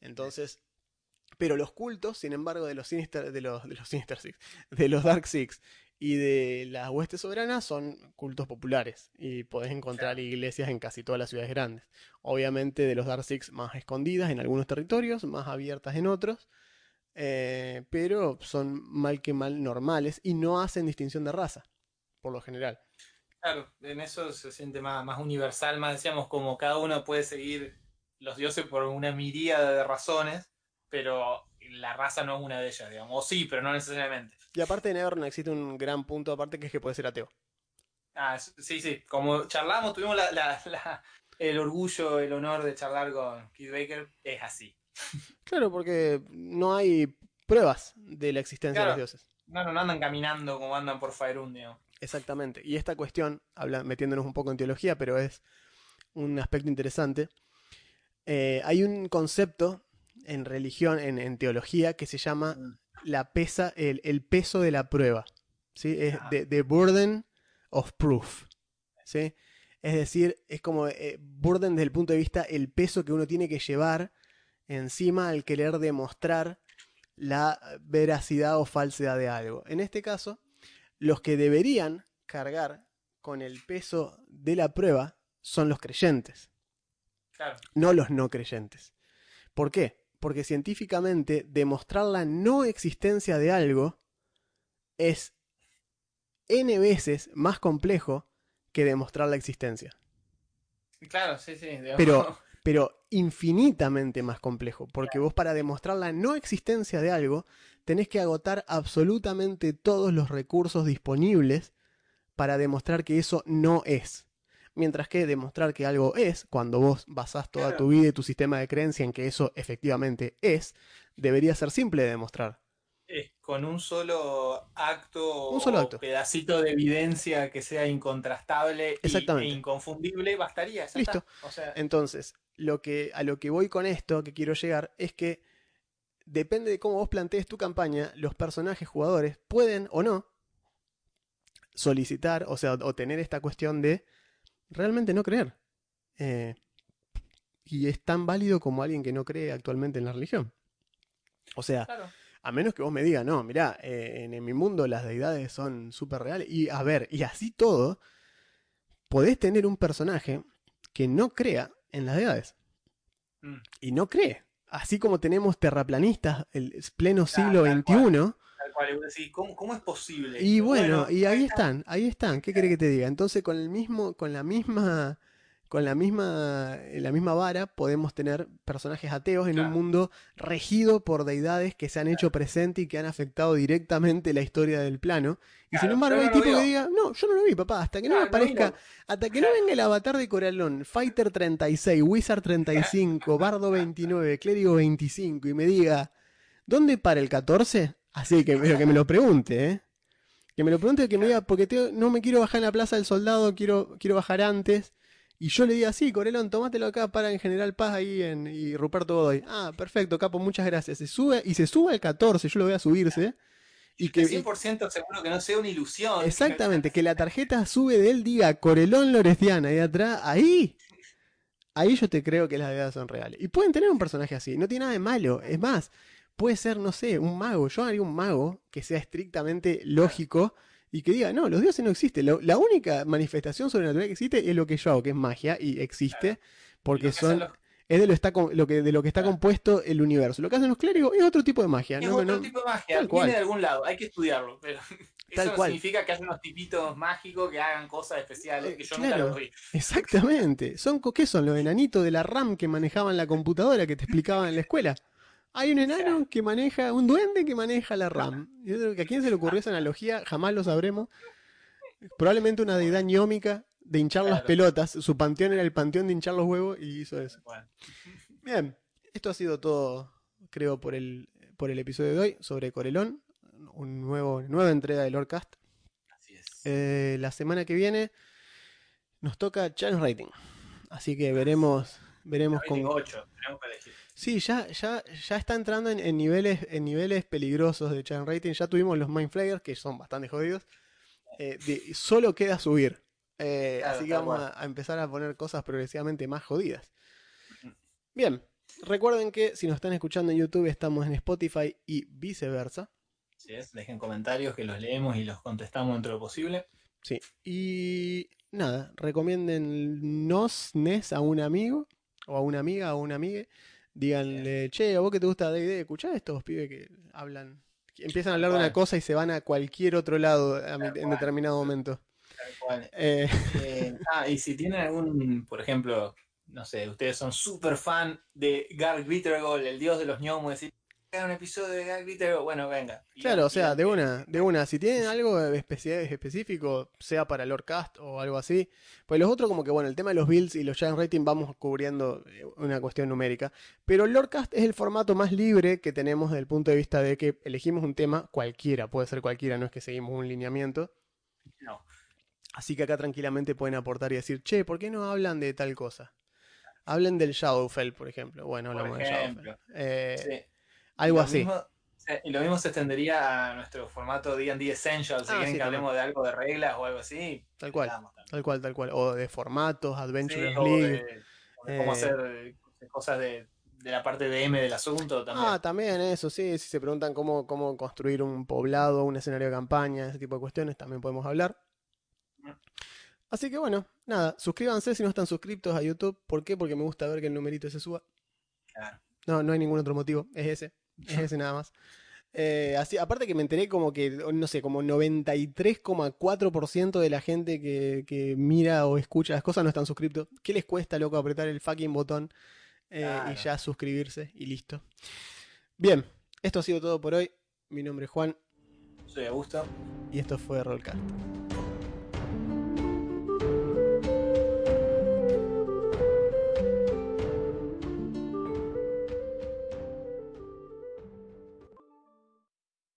[SPEAKER 1] Entonces. Pero los cultos, sin embargo, de los Sinister, de los, de los Sinister Six, de los Dark Six y de las huestes soberanas son cultos populares y podés encontrar
[SPEAKER 2] Claro.
[SPEAKER 1] iglesias en casi todas las ciudades grandes. Obviamente de los Dark Six más escondidas en algunos territorios, más abiertas en otros, eh, pero son mal que mal normales y no hacen distinción de raza, por lo general.
[SPEAKER 2] Claro, en eso se siente más, más universal, más decíamos, como cada uno puede seguir los dioses por una miríada de razones, pero la raza no es una de ellas, digamos. O sí, pero no necesariamente.
[SPEAKER 1] Y aparte en Everno existe un gran punto aparte que es que puede ser ateo.
[SPEAKER 2] Ah, sí, sí. Como charlamos, tuvimos la, la- la- el orgullo, el honor de charlar con Keith Baker, es así.
[SPEAKER 1] Claro, porque no hay pruebas de la existencia de los dioses.
[SPEAKER 2] No, no, no andan caminando como andan por Faerun, digamos.
[SPEAKER 1] Exactamente. Y esta cuestión, habla, metiéndonos un poco en teología, pero es un aspecto interesante. eh, hay un concepto en religión, en, en teología, que se llama
[SPEAKER 2] Mm.
[SPEAKER 1] la pesa, el, el peso de la prueba. ¿sí? Es
[SPEAKER 2] Ah.
[SPEAKER 1] the, the burden of proof. ¿sí? Es decir, es como eh, burden desde el punto de vista el peso que uno tiene que llevar encima al querer demostrar la veracidad o falsedad de algo. En este caso, los que deberían cargar con el peso de la prueba son los creyentes,
[SPEAKER 2] Claro.
[SPEAKER 1] no los no creyentes. ¿Por qué? Porque científicamente demostrar la no existencia de algo es n veces más complejo que demostrar la existencia.
[SPEAKER 2] Claro, sí, sí. digamos.
[SPEAKER 1] Pero, pero infinitamente más complejo, porque vos para demostrar la no existencia de algo tenés que agotar absolutamente todos los recursos disponibles para demostrar que eso no es. Mientras que demostrar que algo es, cuando vos basás toda tu vida y tu sistema de creencia en que eso efectivamente es, debería ser simple de demostrar.
[SPEAKER 2] Es con un solo acto
[SPEAKER 1] Un solo
[SPEAKER 2] o
[SPEAKER 1] acto.
[SPEAKER 2] pedacito de evidencia que sea incontrastable e inconfundible, bastaría.
[SPEAKER 1] Listo.
[SPEAKER 2] O sea,
[SPEAKER 1] Entonces, lo que, a lo que voy con esto, que quiero llegar, es que depende de cómo vos plantees tu campaña, los personajes jugadores pueden o no solicitar, o sea, o tener esta cuestión de realmente no creer. Eh, y es tan válido como alguien que no cree actualmente en la religión. O sea,
[SPEAKER 2] claro.
[SPEAKER 1] a menos que vos me digas, no, mirá, eh, en, en mi mundo las deidades son súper reales. Y a ver, y así todo, podés tener un personaje que no crea en las deidades.
[SPEAKER 2] Mm.
[SPEAKER 1] Y no cree. Así como tenemos terraplanistas el pleno siglo
[SPEAKER 2] tal
[SPEAKER 1] XXI.
[SPEAKER 2] Tal cual, ¿cómo, cómo es posible?
[SPEAKER 1] Y bueno, y ahí
[SPEAKER 2] ahí
[SPEAKER 1] están, ahí están. ¿Qué quiere que te diga? Entonces, con el mismo, con la misma, con la misma, la misma vara, podemos tener personajes ateos en un mundo regido por deidades que se han hecho presente y que han afectado directamente la historia del plano. Y sin embargo, hay
[SPEAKER 2] no
[SPEAKER 1] tipo que diga, no, yo no lo vi, papá, hasta que no me
[SPEAKER 2] no
[SPEAKER 1] aparezca,
[SPEAKER 2] vino.
[SPEAKER 1] hasta que no venga el avatar de Coralón, Fighter 36, Wizard 35, Bardo 29, Clérigo 25 y me diga, ¿dónde para el 14? Así que, pero que me lo pregunte, ¿eh? Que me lo pregunte, que me diga, porque te- no me quiero bajar en la Plaza del Soldado, quiero, quiero bajar antes. Y yo le diga, sí, Corelón, tomátelo acá para en General Paz ahí en, y Ruperto Godoy. Ah, perfecto, capo, muchas gracias. Se sube, y se sube al 14, yo lo voy a subirse. Y que,
[SPEAKER 2] Que 100% seguro que no sea una ilusión.
[SPEAKER 1] Exactamente, que la tarjeta sube de él, diga Corelón Lorestiana ahí atrás, ahí, ahí yo te creo que las ideas son reales. Y pueden tener un personaje así, no tiene nada de malo. Es más, puede ser, no sé, un mago. Yo haría un mago que sea estrictamente lógico y que diga, no, los dioses no existen. La única manifestación sobrenatural que existe es lo que yo hago, que es magia, y existe porque son...
[SPEAKER 2] los-
[SPEAKER 1] Es de lo, está, lo que, de lo que está
[SPEAKER 2] Claro.
[SPEAKER 1] compuesto el universo. Lo que hacen los clérigos es otro tipo de magia.
[SPEAKER 2] Es
[SPEAKER 1] no,
[SPEAKER 2] otro
[SPEAKER 1] no-
[SPEAKER 2] tipo de magia, viene de algún lado, hay que estudiarlo, pero
[SPEAKER 1] Tal
[SPEAKER 2] eso no
[SPEAKER 1] cual.
[SPEAKER 2] significa que haya unos tipitos mágicos que hagan cosas especiales que yo
[SPEAKER 1] Claro.
[SPEAKER 2] nunca los vi.
[SPEAKER 1] Exactamente. Son, co- ¿Qué son los enanitos de la RAM que manejaban la computadora que te explicaban en la escuela? Hay un enano que maneja, un duende que maneja la RAM. Yo creo que a quién se le ocurrió esa analogía, jamás lo sabremos. Probablemente una deidad ñómica de hinchar las pelotas. Su panteón era el panteón de hinchar los huevos y hizo eso.
[SPEAKER 2] Bueno,
[SPEAKER 1] Bien, esto ha sido todo, creo, por el, por el episodio de hoy sobre Corelón. Un nuevo, nueva entrega del Lordcast.
[SPEAKER 2] así es.
[SPEAKER 1] Eh, la semana que viene nos toca challenge rating. Así que veremos, veremos con.
[SPEAKER 2] 8, tenemos elegir.
[SPEAKER 1] Sí, ya, ya, ya está entrando en, en niveles, en niveles peligrosos de challenge rating. Ya tuvimos los Mind Flayers, que son bastante jodidos. Eh, de- solo queda subir. Eh,
[SPEAKER 2] Claro,
[SPEAKER 1] así que vamos a, a empezar a poner cosas progresivamente más jodidas. Bien, recuerden que si nos están escuchando en YouTube estamos en Spotify y viceversa.
[SPEAKER 2] Es, dejen comentarios que los leemos y los contestamos dentro de lo posible.
[SPEAKER 1] Sí. Y nada, recomienden nos, NES a un amigo o a una amiga o a una amiga. Díganle, che, a vos que te gusta D&D, escuchá estos pibes que hablan, que empiezan a hablar de una cosa y se van a cualquier otro lado a mi- en determinado momento. Eh,
[SPEAKER 2] Eh, ah, y si tienen algún, por ejemplo, no sé, ustedes son súper fan de Garg Bittergold, el dios de los gnomos, hagan un episodio de Bittergold, bueno, venga.
[SPEAKER 1] claro, o sea, de una, de una. Si tienen algo específico, sea para Lordcast o algo así, pues los otros como que, bueno, el tema de los builds y los challenge rating vamos cubriendo eh, una cuestión numérica. Pero Lordcast es el formato más libre que tenemos desde el punto de vista de que elegimos un tema cualquiera, puede ser cualquiera, no es que seguimos un lineamiento.
[SPEAKER 2] No.
[SPEAKER 1] Así que acá tranquilamente pueden aportar y decir, che, ¿por qué no hablan de tal cosa? Hablen del Shadowfell, por ejemplo. Bueno, hablamos
[SPEAKER 2] ejemplo.
[SPEAKER 1] Shadowfell. Eh,
[SPEAKER 2] Sí.
[SPEAKER 1] Algo así.
[SPEAKER 2] mismo- sí, y lo mismo se extendería a nuestro formato D&D Essentials, si
[SPEAKER 1] Ah,
[SPEAKER 2] quieren
[SPEAKER 1] sí,
[SPEAKER 2] que
[SPEAKER 1] también.
[SPEAKER 2] hablemos de algo de reglas o algo así.
[SPEAKER 1] Tal cual. Tal cual, tal cual. O de formatos,
[SPEAKER 2] Sí,
[SPEAKER 1] Adventurers
[SPEAKER 2] o
[SPEAKER 1] League.
[SPEAKER 2] de, o de cómo
[SPEAKER 1] Eh,
[SPEAKER 2] hacer cosas de, de la parte de M del asunto también.
[SPEAKER 1] Ah, también eso, sí. Si se preguntan cómo, cómo construir un poblado, un escenario de campaña, ese tipo de cuestiones, también podemos hablar. Así que bueno, nada, suscríbanse si no están suscriptos a YouTube. ¿Por qué? Porque me gusta ver que el numerito se suba.
[SPEAKER 2] Claro.
[SPEAKER 1] No, no hay ningún otro motivo, es ese. Es ese nada más. Eh, así, aparte que me enteré como que, no sé, como 93,4% de la gente que, que mira o escucha las cosas no están suscriptos. ¿Qué les cuesta, loco, apretar el fucking botón eh, y ya suscribirse y listo? Bien, esto ha sido todo por hoy. Mi nombre es Juan
[SPEAKER 2] Soy Augusto.
[SPEAKER 1] y esto fue Rollcast.